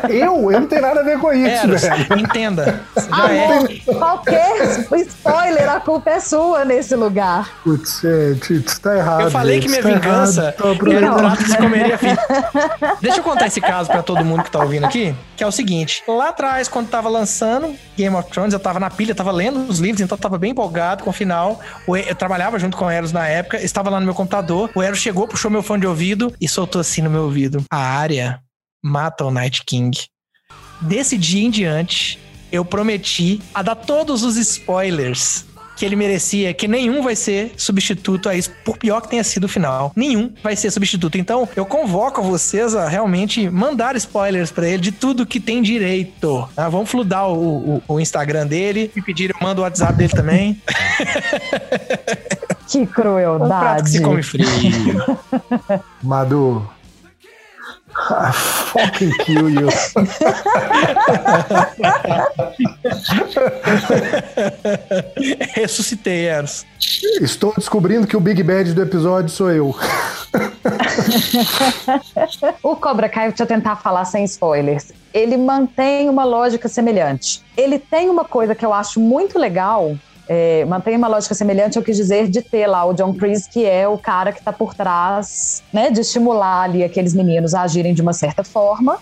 Eu? Eu não tenho nada a ver com isso, Eros, velho. entenda. Ah, é. Amor, qualquer spoiler, a culpa é sua nesse lugar. Putz, é, isso tá errado. Eu falei que minha tá vingança errado. Tô era o prato que se comeria. Deixa eu contar esse caso pra todo mundo que tá ouvindo aqui, que é o seguinte. Lá atrás, quando tava lançando Game of Thrones, eu tava na pilha, tava lendo os livros, então tava bem empolgado com o final. Eu trabalhava junto com o Eros na época, estava lá no meu computador. O Eros chegou, puxou meu fone de ouvido e soltou assim no meu ouvido. A área mata o Night King. Desse dia em diante, eu prometi a dar todos os spoilers que ele merecia, que nenhum vai ser substituto a isso, por pior que tenha sido o final. Nenhum vai ser substituto. Então, eu convoco vocês a realmente mandar spoilers pra ele de tudo que tem direito. tá? Vamos fludar o, o- o Instagram dele, me pedir, eu mando o WhatsApp dele também. Que Um prato que se crueldade. come frio. Madu, I fucking kill you. Ressuscitei, Eros. Estou descobrindo que o Big Bad do episódio sou eu. o Cobra Kai, deixa eu tentar falar sem spoilers. Ele mantém uma lógica semelhante. Ele tem uma coisa que eu acho muito legal, é, mantém uma lógica semelhante, eu quis dizer, de ter lá o John Kreese, que é o cara que está por trás, né, de estimular ali aqueles meninos a agirem de uma certa forma,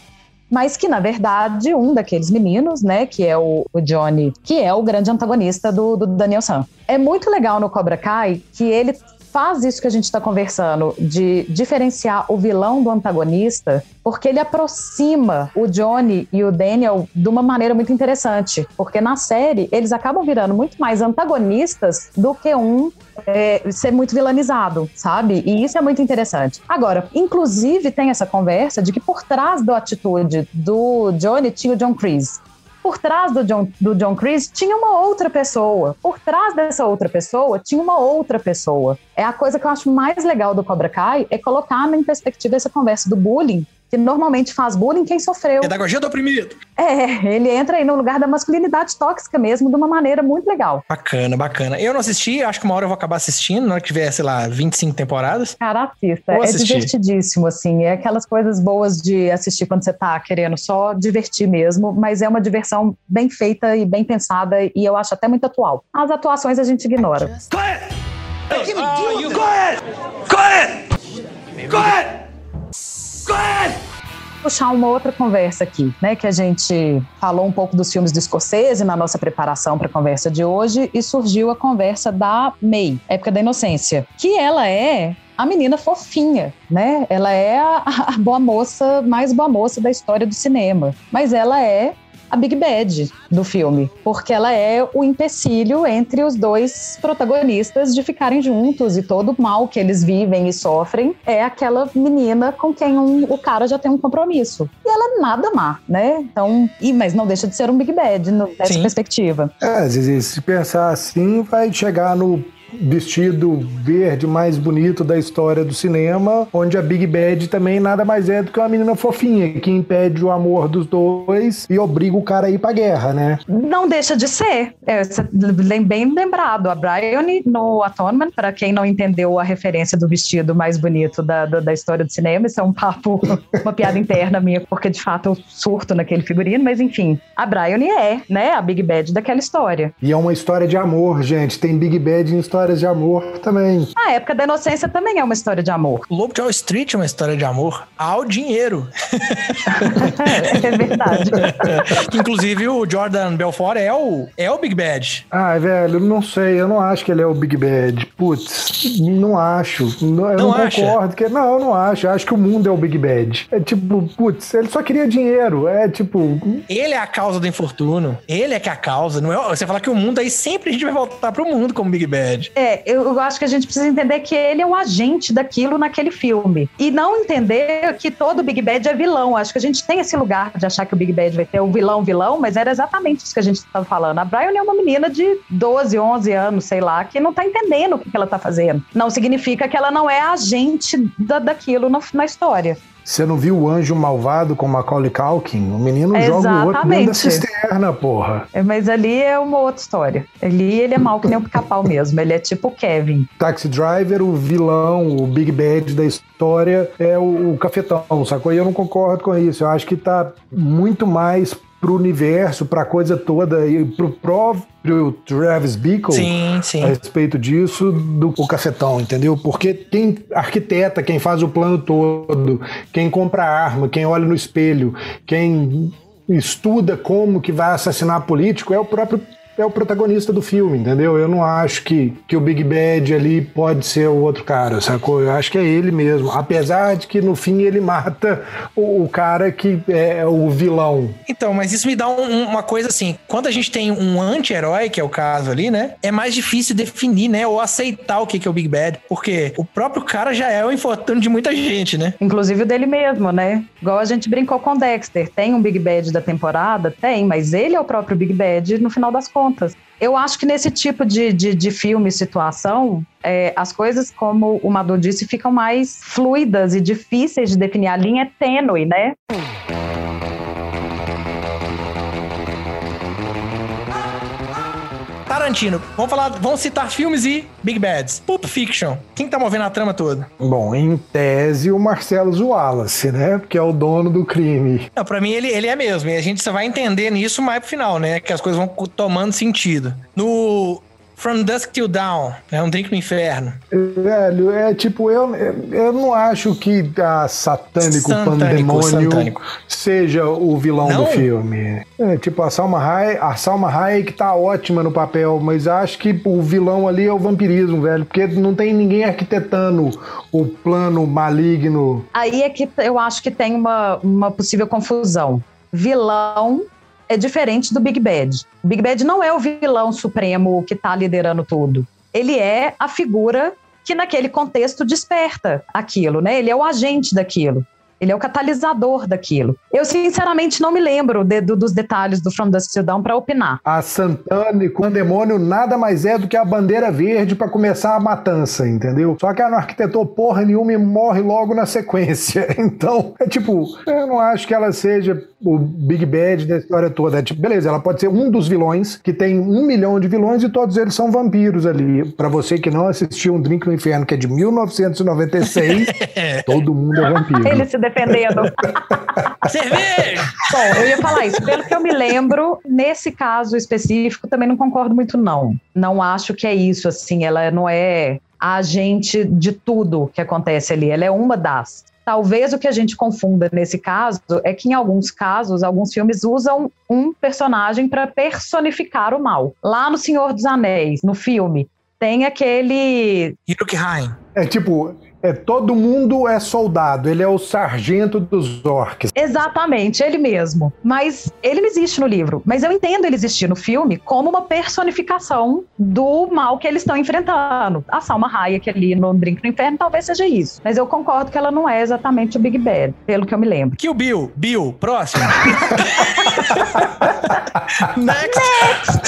mas que, na verdade, um daqueles meninos, né, que é o, o Johnny, que é o grande antagonista do, do Daniel San. É muito legal no Cobra Kai que ele faz isso que a gente está conversando, de diferenciar o vilão do antagonista, porque ele aproxima o Johnny e o Daniel de uma maneira muito interessante. Porque na série, eles acabam virando muito mais antagonistas do que um é, ser muito vilanizado, sabe? E isso é muito interessante. Agora, inclusive, tem essa conversa de que por trás da atitude do Johnny tinha o John Kreese por trás do John, do John Chris tinha uma outra pessoa. Por trás dessa outra pessoa tinha uma outra pessoa. É a coisa que eu acho mais legal do Cobra Kai é colocar em perspectiva essa conversa do bullying que normalmente faz bullying quem sofreu. Pedagogia do oprimido. É, ele entra aí no lugar da masculinidade tóxica mesmo, de uma maneira muito legal. Bacana, bacana. Eu não assisti, acho que uma hora eu vou acabar assistindo, na hora que tiver, sei lá, 25 temporadas. Cara, assista. Vou é assistir. divertidíssimo, assim. É aquelas coisas boas de assistir quando você tá querendo só divertir mesmo, mas é uma diversão bem feita e bem pensada e eu acho até muito atual. As atuações a gente ignora. Go ahead! Hey, uh, go ahead! Puxar uma outra conversa aqui, né? Que a gente falou um pouco dos filmes do Scorsese na nossa preparação para a conversa de hoje e surgiu a conversa da May, época da inocência, que ela é a menina fofinha, né? Ela é a, a boa moça, mais boa moça da história do cinema, mas ela é a Big Bad do filme, porque ela é o empecilho entre os dois protagonistas de ficarem juntos e todo o mal que eles vivem e sofrem é aquela menina com quem um, o cara já tem um compromisso. E ela é nada má, né? Então, e, mas não deixa de ser um Big Bad no, nessa Sim. perspectiva. É, às vezes, se pensar assim, vai chegar no vestido verde mais bonito da história do cinema, onde a Big Bad também nada mais é do que uma menina fofinha que impede o amor dos dois e obriga o cara a ir pra guerra, né? Não deixa de ser. É, bem lembrado. A Brian no Atonement, para quem não entendeu a referência do vestido mais bonito da, da, da, história do cinema, isso é um papo, uma piada interna minha, porque de fato eu surto naquele figurino, mas enfim, a Brian é, né, a Big Bad daquela história. E é uma história de amor, gente. Tem Big Bad em história histórias de amor também. A época da inocência também é uma história de amor. O Lobo de Wall Street é uma história de amor ao dinheiro. é verdade. Inclusive o Jordan Belfort é o, é o Big Bad. Ai, velho, não sei. Eu não acho que ele é o Big Bad. Putz, não acho. Não, eu não, não concordo. Que, não, eu não acho. Eu acho que o mundo é o Big Bad. É tipo, putz, ele só queria dinheiro. É tipo. Ele é a causa do infortúnio. Ele é que é a causa. Não é, você fala que o mundo aí sempre a gente vai voltar pro mundo como Big Bad. É, eu acho que a gente precisa entender que ele é o agente daquilo naquele filme. E não entender que todo Big Bad é vilão. Acho que a gente tem esse lugar de achar que o Big Bad vai ter o vilão, vilão, mas era exatamente isso que a gente estava falando. A Brian é uma menina de 12, 11 anos, sei lá, que não tá entendendo o que ela tá fazendo. Não significa que ela não é agente da, daquilo na, na história. Você não viu o Anjo Malvado com Macaulay Culkin? O menino joga o outro dentro da cisterna, porra. É, mas ali é uma outra história. Ali ele é mal que nem o pica-pau mesmo. Ele é tipo o Kevin. Taxi Driver, o vilão, o Big Bad da história é o, o cafetão, sacou? E eu não concordo com isso. Eu acho que tá muito mais pro universo, pra coisa toda e pro próprio Travis Bickle sim, sim. a respeito disso do o cafetão, entendeu? Porque quem arquiteta, quem faz o plano todo, quem compra arma, quem olha no espelho, quem estuda como que vai assassinar político é o próprio é o protagonista do filme, entendeu? Eu não acho que, que o Big Bad ali pode ser o outro cara, sacou? Eu acho que é ele mesmo. Apesar de que no fim ele mata o, o cara que é o vilão. Então, mas isso me dá um, uma coisa assim: quando a gente tem um anti-herói, que é o caso ali, né? É mais difícil definir, né? Ou aceitar o que é o Big Bad. Porque o próprio cara já é o infortúnio de muita gente, né? Inclusive o dele mesmo, né? Igual a gente brincou com Dexter. Tem um Big Bad da temporada? Tem, mas ele é o próprio Big Bad no final das contas contas. Eu acho que nesse tipo de, de, de filme, situação, é, as coisas, como o Madu disse, ficam mais fluidas e difíceis de definir. A linha é tênue, né? Tarantino, vamos falar, vamos citar filmes e Big Bads. Pulp Fiction. Quem tá movendo a trama toda? Bom, em tese, o Marcelo Wallace, né? Porque é o dono do crime. Não, pra mim ele, ele é mesmo. E a gente só vai entender nisso mais pro final, né? Que as coisas vão tomando sentido. No From Dusk Till Dawn. É um drink no inferno. Velho, é tipo, eu, eu não acho que a Satânico, Santânico, Pandemônio Santânico. seja o vilão Não? do filme. É, tipo, a Salma Hayek, a Salma Hayek tá ótima no papel, mas acho que o vilão ali é o vampirismo, velho, porque não tem ninguém arquitetando o plano maligno. Aí é que eu acho que tem uma, uma possível confusão. Vilão é diferente do Big Bad. O Big Bad não é o vilão supremo que está liderando tudo. Ele é a figura que naquele contexto desperta aquilo, né? Ele é o agente daquilo. Ele é o catalisador daquilo. Eu, sinceramente, não me lembro de- do- dos detalhes do From Dusk Till Dawn para opinar. A Santana e Pandemônio nada mais é do que a bandeira verde pra começar a matança, entendeu? Só que ela não arquitetou porra nenhuma e morre logo na sequência. Então, é tipo, eu não acho que ela seja o Big Bad da história toda. É tipo, beleza, ela pode ser um dos vilões, que tem um milhão de vilões e todos eles são vampiros ali. Pra você que não assistiu Um Drink no Inferno, que é de 1996, todo mundo é vampiro. Ele se defendendo. Cerveja! Bom, eu ia falar isso. Pelo que eu me lembro, nesse caso específico, também não concordo muito, não. Não acho que é isso, assim. Ela não é a agente de tudo que acontece ali. Ela é uma das. Talvez o que a gente confunda nesse caso é que, em alguns casos, alguns filmes usam um personagem para personificar o mal. Lá no Senhor dos Anéis, no filme, tem aquele Hiroki Hain. É tipo, é todo mundo é soldado, ele é o sargento dos orcs. Exatamente, ele mesmo. Mas ele não existe no livro. Mas eu entendo ele existir no filme como uma personificação do mal que eles estão enfrentando. A Salma Hayek ali no Drink no Inferno talvez seja isso. Mas eu concordo que ela não é exatamente o Big Bad, pelo que eu me lembro. Kill Bill. Bill. Próximo. Next.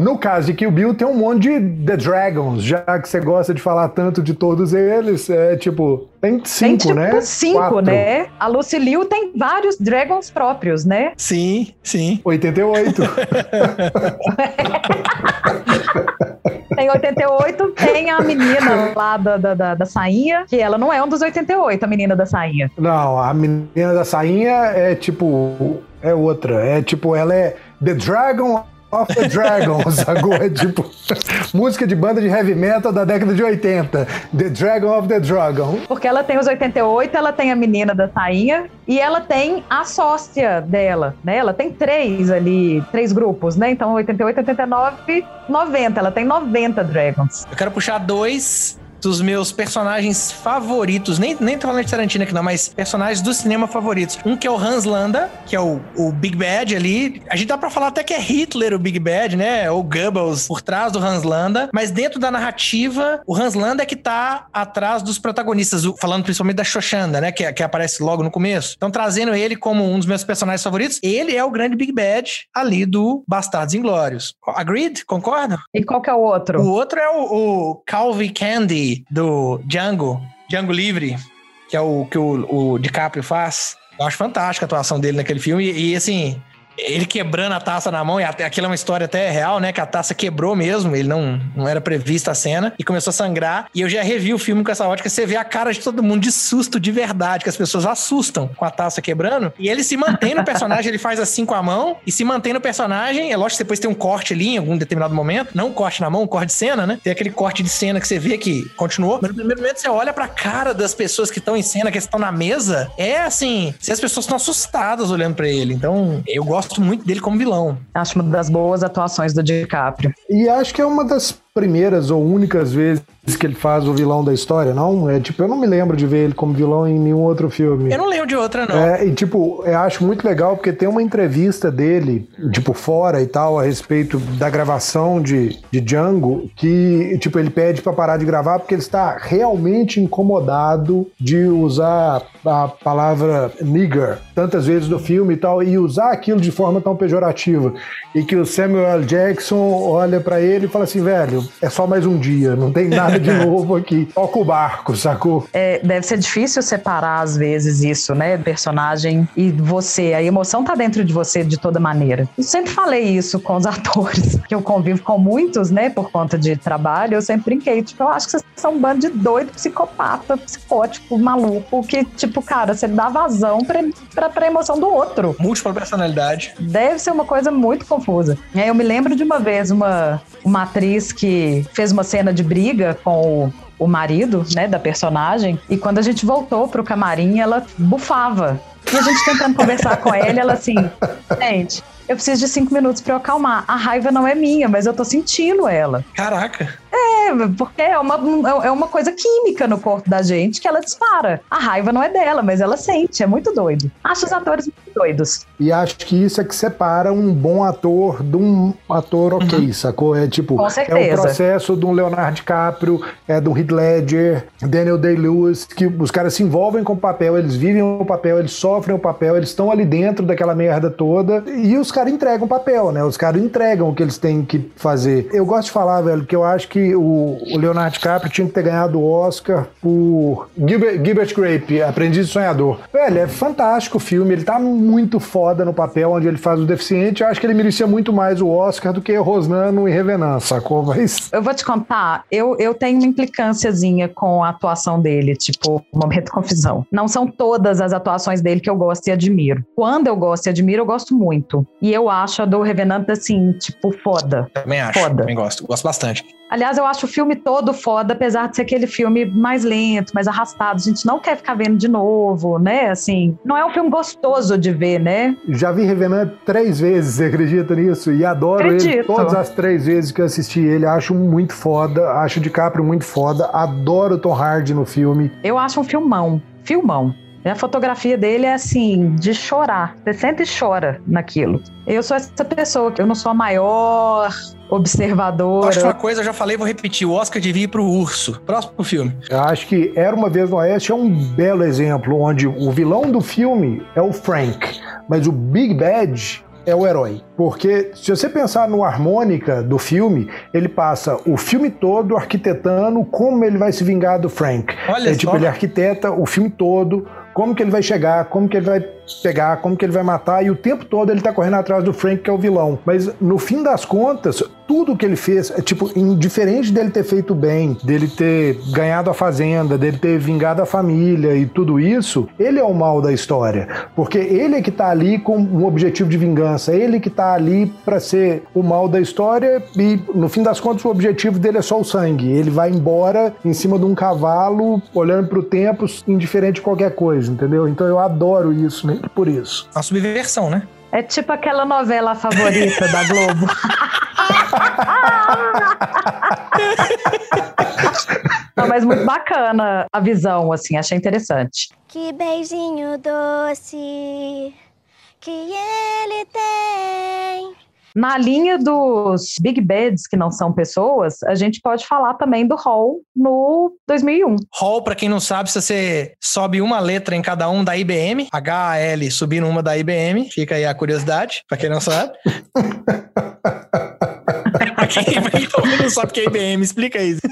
No caso de Kill Bill, tem um monte de The Dragons, já que você gosta de falar tanto de todos eles. É tipo, tem cinco, tem tipo né? cinco, Quatro. né? A Lucy Liu tem vários Dragons próprios, né? Sim, sim. 88. Tem 88, tem a menina lá da, da, da, da sainha, que ela não é um dos 88, a menina da sainha. Não, a menina da sainha é tipo. É outra. É tipo, ela é The Dragon of the Dragons. Agora é tipo. música de banda de heavy metal da década de 80. The Dragon of the Dragon. Porque ela tem os 88, ela tem a menina da sainha e ela tem a sócia dela, né? Ela tem três ali, três grupos, né? Então 88, 89, 90. Ela tem 90 dragons. Eu quero puxar dois dos meus personagens favoritos. Nem, nem tô falando de Tarantino aqui não, mas personagens do cinema favoritos. Um que é o Hans Landa, que é o, o Big Bad ali. A gente dá pra falar até que é Hitler o Big Bad, né? Ou Goebbels por trás do Hans Landa. Mas dentro da narrativa, o Hans Landa é que tá atrás dos protagonistas. Falando principalmente da Xoxanda, né? Que, que aparece logo no começo. Então trazendo ele como um dos meus personagens favoritos. Ele é o grande Big Bad ali do Bastardos Inglórios. Agreed? Concorda? E qual que é o outro? O outro é o, o Calvi Candy do Django, Django Livre, que é o que o, o DiCaprio faz. Eu acho fantástica a atuação dele naquele filme. E, e, assim, ele quebrando a taça na mão, e até, aquilo é uma história até real, né? Que a taça quebrou mesmo, ele não, não era prevista a cena, e começou a sangrar. E eu já revi o filme com essa ótica, você vê a cara de todo mundo de susto de verdade, que as pessoas assustam com a taça quebrando. E ele se mantém no personagem, ele faz assim com a mão, e se mantém no personagem. É lógico que depois tem um corte ali em algum determinado momento, não um corte na mão, um corte de cena, né? Tem aquele corte de cena que você vê que continuou. Mas no primeiro momento você olha pra cara das pessoas que estão em cena, que estão na mesa, é assim, se as pessoas estão assustadas olhando pra ele. Então, eu gosto muito dele como vilão. Acho uma das boas atuações do DiCaprio. E acho que é uma das primeiras ou únicas vezes que ele faz o vilão da história, não? É tipo, eu não me lembro de ver ele como vilão em nenhum outro filme. Eu não lembro de outra, não. É, e tipo, eu acho muito legal porque tem uma entrevista dele, tipo, fora e tal, a respeito da gravação de, de Django, que, tipo, ele pede pra parar de gravar porque ele está realmente incomodado de usar a palavra nigger tantas vezes no filme e tal, e usar aquilo de forma tão pejorativa. E que o Samuel L. Jackson olha pra ele e fala assim, velho, é só mais um dia, não tem nada de novo aqui. Toca o barco, sacou? É, deve ser difícil separar, às vezes, isso, né? Personagem e você. A emoção tá dentro de você de toda maneira. Eu sempre falei isso com os atores, que eu convivo com muitos, né? Por conta de trabalho, eu sempre brinquei. Tipo, eu acho que vocês são um bando de doido, psicopata, psicótico, maluco, que, tipo, cara, você dá vazão pra, pra, pra emoção do outro. Múltipla personalidade. Deve ser uma coisa muito confusa. Eu me lembro de uma vez uma, uma atriz que fez uma cena de briga com o, o marido, né, da personagem, e quando a gente voltou pro camarim, ela bufava. E a gente tentando conversar com ela, ela assim, gente, eu preciso de cinco minutos pra eu acalmar. A raiva não é minha, mas eu tô sentindo ela. Caraca. É, porque é uma, é uma coisa química no corpo da gente que ela dispara. A raiva não é dela, mas ela sente. É muito doido. Acho os atores muito doidos. E acho que isso é que separa um bom ator de um ator ok, sacou? É tipo, Com é o certeza. processo de um Leonardo DiCaprio, é do Heath Ledger, Daniel Day-Lewis, que os caras se envolvem com o papel, eles vivem o papel, eles sofrem o papel, eles estão ali dentro daquela merda toda e os caras entregam papel, né? Os caras entregam o que eles têm que fazer. Eu gosto de falar, velho, que eu acho que o, o Leonardo DiCaprio tinha que ter ganhado o Oscar por Gilbert, Gilbert Grape, Aprendiz Sonhador. Velho, é fantástico o filme, ele tá muito foda no papel onde ele faz o deficiente. Eu acho que ele merecia muito mais o Oscar do que Rosnano e Revenant, sacou? Mas Eu vou te contar, eu, eu tenho uma implicânciazinha com a atuação dele, tipo, momento confusão. Não são todas as atuações dele que eu gosto e admiro. Quando eu gosto e admiro, eu gosto muito. E eu acho a do Revenant, assim, tipo, foda. Também acho. Foda. Também gosto. Gosto bastante. Aliás, eu acho o filme todo foda, apesar de ser aquele filme mais lento, mais arrastado. A gente não quer ficar vendo de novo, né? Assim, não é um filme gostoso de ver, né? já vi Revenant três vezes, você acredita nisso? E adoro ele Acredito. todas as três vezes que eu assisti ele. Acho muito foda, acho o DiCaprio muito foda, adoro o Tom Hardy no filme. Eu acho um filmão. Filmão. E a fotografia dele é assim, de chorar. Você sente e chora naquilo. Eu sou essa pessoa, que eu não sou a maior Eu observadora. acho que uma coisa eu já falei, vou repetir. O Oscar devia ir pro urso. Próximo filme. Eu acho que Era Uma Vez no Oeste é um belo exemplo, onde o vilão do filme é o Frank, mas o Big Bad é o herói. Porque se você pensar no harmônica do filme, ele passa o filme todo arquitetando como ele vai se vingar do Frank. Olha é tipo, só. ele arquiteta o filme todo, como que ele vai chegar, como que ele vai pegar, como que ele vai matar, e o tempo todo ele tá correndo atrás do Frank, que é o vilão. Mas no fim das contas, tudo que ele fez, é tipo, indiferente dele ter feito bem, dele ter ganhado a fazenda, dele ter vingado a família e tudo isso, ele é o mal da história. Porque ele é que tá ali com um objetivo de vingança, ele que tá ali pra ser o mal da história e no fim das contas o objetivo dele é só o sangue. Ele vai embora em cima de um cavalo, olhando pro tempo, indiferente de qualquer coisa, entendeu? Então eu adoro isso, né? Por isso. Uma subversão, né? É tipo aquela novela favorita da Globo. Não, mas muito bacana a visão, assim, achei interessante. Que beijinho doce que ele tem. Na linha dos Big Bads, que não são pessoas, a gente pode falar também do Hall no 2001. Hall, pra quem não sabe, se você sobe uma letra em cada um da IBM, H-A-L subindo uma da IBM, fica aí a curiosidade, pra quem não sabe. pra quem, pra quem também não sabe o que é IBM, explica isso.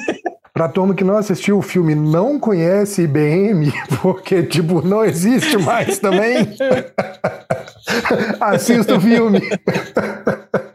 Pra turma que não assistiu o filme não conhece IBM, porque, tipo, não existe mais também, assista o filme.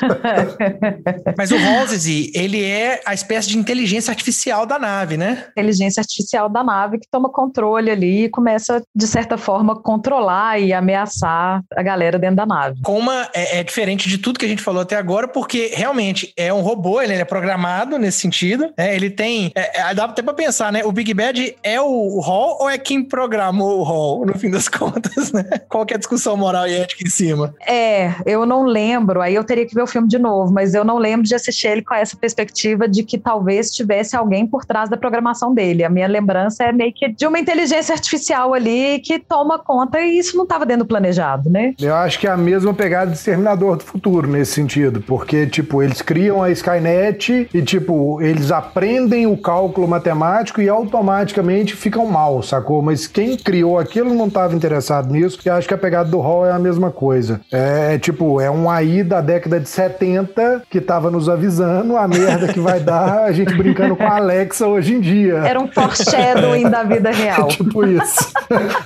Mas o Halsey, ele é a espécie de inteligência artificial da nave, né? Inteligência artificial da nave que toma controle ali e começa, de certa forma, controlar e ameaçar a galera dentro da nave. Com uma, é, é diferente de tudo que a gente falou até agora, porque realmente é um robô, ele é programado nesse sentido, né? Ele tem. é, é, dá até pra pensar, né? O Big Bad é o, o Hall ou é quem programou o Hall, no fim das contas, né? Qual que é a discussão moral e ética em cima? É, eu não lembro, aí eu teria que ver o filme de novo, mas eu não lembro de assistir ele com essa perspectiva de que talvez tivesse alguém por trás da programação dele. A minha lembrança é meio que de uma inteligência artificial ali que toma conta e isso não estava dentro do planejado, né? Eu acho que é a mesma pegada de Exterminador do Futuro nesse sentido, porque, tipo, eles criam a Skynet e, tipo, eles aprendem o cálculo matemático e automaticamente ficam mal, sacou? Mas quem criou aquilo não estava interessado nisso e acho que a pegada do Hall é a mesma coisa. É, tipo, é um AI da década de 70 que tava nos avisando a merda que vai dar a gente brincando com a Alexa hoje em dia. Era um foreshadowing da vida real. tipo isso.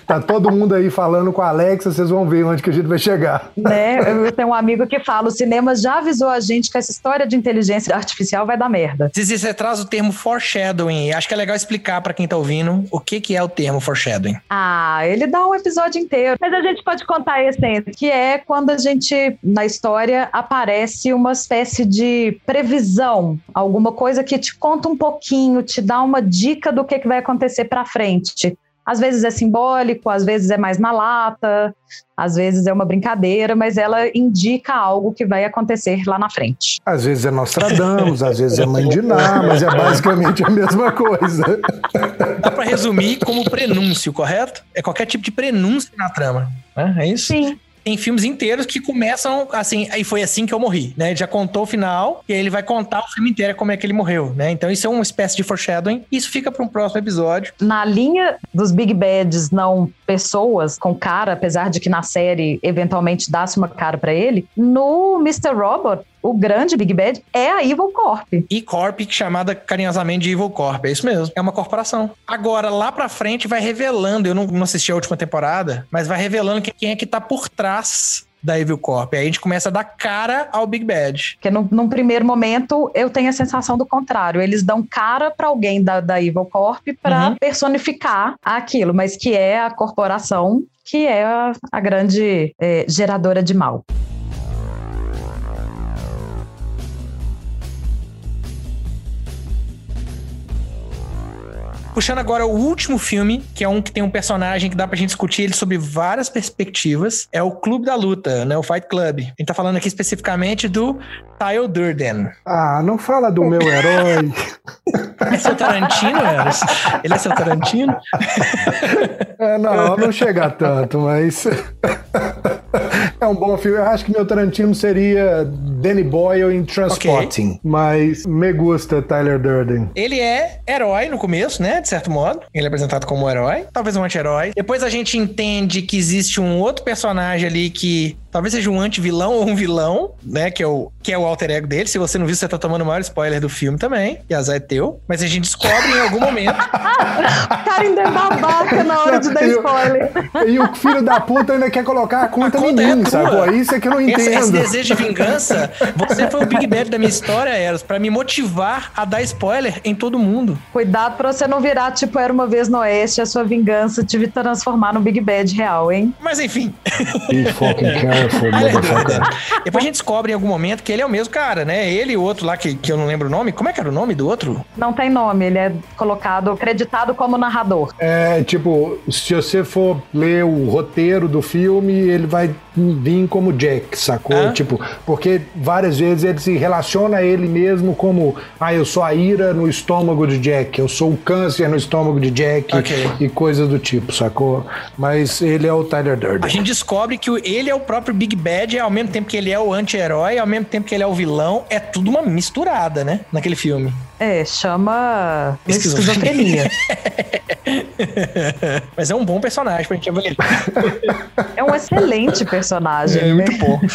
tá todo mundo aí falando com a Alexa, vocês vão ver onde que a gente vai chegar. Né? Eu tenho um amigo que fala: o cinema já avisou a gente que essa história de inteligência artificial vai dar merda. Zizi, você traz o termo foreshadowing. Acho que é legal explicar para quem tá ouvindo o que, que é o termo foreshadowing. Ah, ele dá um episódio inteiro. Mas a gente pode contar a essência, que é quando a gente, na história, aparece uma espécie de previsão, alguma coisa que te conta um pouquinho, te dá uma dica do que, que vai acontecer para frente. Às vezes é simbólico, às vezes é mais na lata, às vezes é uma brincadeira, mas ela indica algo que vai acontecer lá na frente. Às vezes é Nostradamus, às vezes é Mãe de Ná, mas é basicamente a mesma coisa. Dá para resumir como prenúncio, correto? É qualquer tipo de prenúncio na trama, né? É isso? Sim. Tem filmes inteiros que começam assim, aí foi assim que eu morri, né? Ele já contou o final e aí ele vai contar o filme inteiro como é que ele morreu, né? Então isso é uma espécie de foreshadowing. Isso fica para um próximo episódio. Na linha dos Big Bads não pessoas com cara, apesar de que na série eventualmente dá-se uma cara para ele, no Mr. Robot o grande Big Bad é a Evil Corp. E Corp, chamada carinhosamente de Evil Corp, é isso mesmo. É uma corporação. Agora, lá pra frente, vai revelando. Eu não, não assisti a última temporada, mas vai revelando que- quem é que tá por trás da Evil Corp. Aí a gente começa a dar cara ao Big Bad. Porque num, num primeiro momento eu tenho a sensação do contrário. Eles dão cara para alguém da, da Evil Corp para Uhum. personificar aquilo, mas que é a corporação que é a, a grande eh, geradora de mal. Puxando agora o último filme, que é um que tem um personagem que dá pra gente discutir ele sobre várias perspectivas, é o Clube da Luta, né? O Fight Club. A gente tá falando aqui especificamente do Tyle Durden. Ah, não fala do meu herói. É seu Tarantino, Eros? Ele é seu Tarantino? É, não, não chega tanto, mas. É um bom filme. Eu acho que meu Tarantino seria Danny Boyle em Transporting. Mas me gusta Tyler Durden. Ele é herói no começo, né? De certo modo. Ele é apresentado como herói. Talvez um anti-herói. Depois a gente entende que existe um outro personagem ali que talvez seja um anti-vilão ou um vilão, né? Que é, o, que é o alter ego dele. Se você não viu, você tá tomando o maior spoiler do filme também. E azar é teu. Mas a gente descobre em algum momento. O cara ainda é babaca na hora de dar E o- spoiler. E o filho da puta ainda quer colocar a conta, A em conta é mim, tua. sacou? Isso é que eu não Esse, esse entendo. desejo de vingança, você foi o Big Bad da minha história, Eros, pra me motivar a dar spoiler em todo mundo. Cuidado pra você não virar tipo Era Uma Vez no Oeste, a sua vingança te transformar no Big Bad real, hein? Mas enfim. Be fucking careful, Motherfucker. Depois a gente descobre em algum momento que ele é o mesmo cara, né? Ele e o outro lá, que, que eu não lembro o nome. Como é que era o nome do outro? Não tem nome, ele é colocado, acreditado como narrador. É, tipo, se você for ler o roteiro do filme, ele vai vir como Jack, sacou? Ah. Tipo, porque várias vezes ele se relaciona a ele mesmo como, ah, eu sou a ira no estômago de Jack, eu sou o câncer no estômago de Jack Ok. e coisas do tipo, sacou? Mas ele é o Tyler A Durden. gente descobre que ele é o próprio Big Bad, ao mesmo tempo que ele é o anti-herói, ao mesmo tempo que ele é o vilão. É tudo uma misturada, né? Naquele filme. É, chama Esquizofrenia. Mas é um bom personagem pra gente avaliar. é um excelente personagem. É né? muito bom.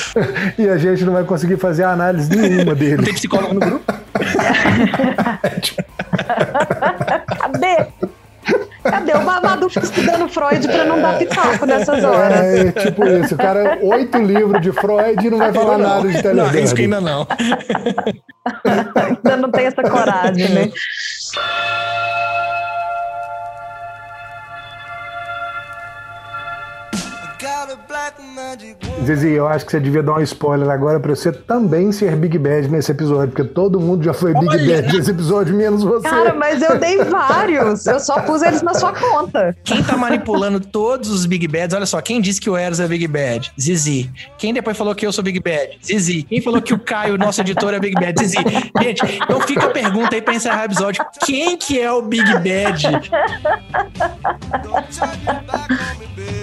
E a gente não vai conseguir fazer análise nenhuma Não dele. tem psicólogo no grupo? Cadê? Cadê? O Babadu fica estudando Freud pra não dar pitaco nessas horas. É, tipo isso. O cara, oito livros de Freud e não vai falar não. nada de Tyler Não, isso que ainda não. Ainda não tem essa coragem, né? Zizi, eu acho que você devia dar um spoiler agora pra você também ser Big Bad nesse episódio, porque todo mundo já foi Big Olha! Bad nesse episódio, menos você. Cara, mas eu dei vários. Eu só pus eles na sua conta. Quem tá manipulando todos os Big Bads, olha só, quem disse que o Eros é Big Bad? Zizi. Quem depois falou que eu sou Big Bad? Zizi. Quem falou que o Caio, nosso editor, é Big Bad? Zizi. Gente, então fica a pergunta aí pra encerrar o episódio. Quem que é o Big Bad?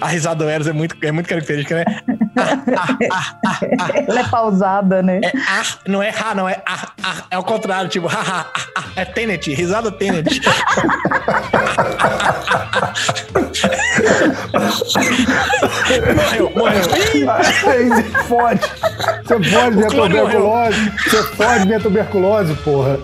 A risada do Eros é muito, é muito característica, né? Ela é pausada, né? É ah, não é ha, não é ah, ah. É o contrário, tipo, ha, ha, ah, ah. É Tenet, risada Tenet. morreu, morreu. Você fode. Você fode minha morreu. tuberculose. Você fode minha tuberculose, porra.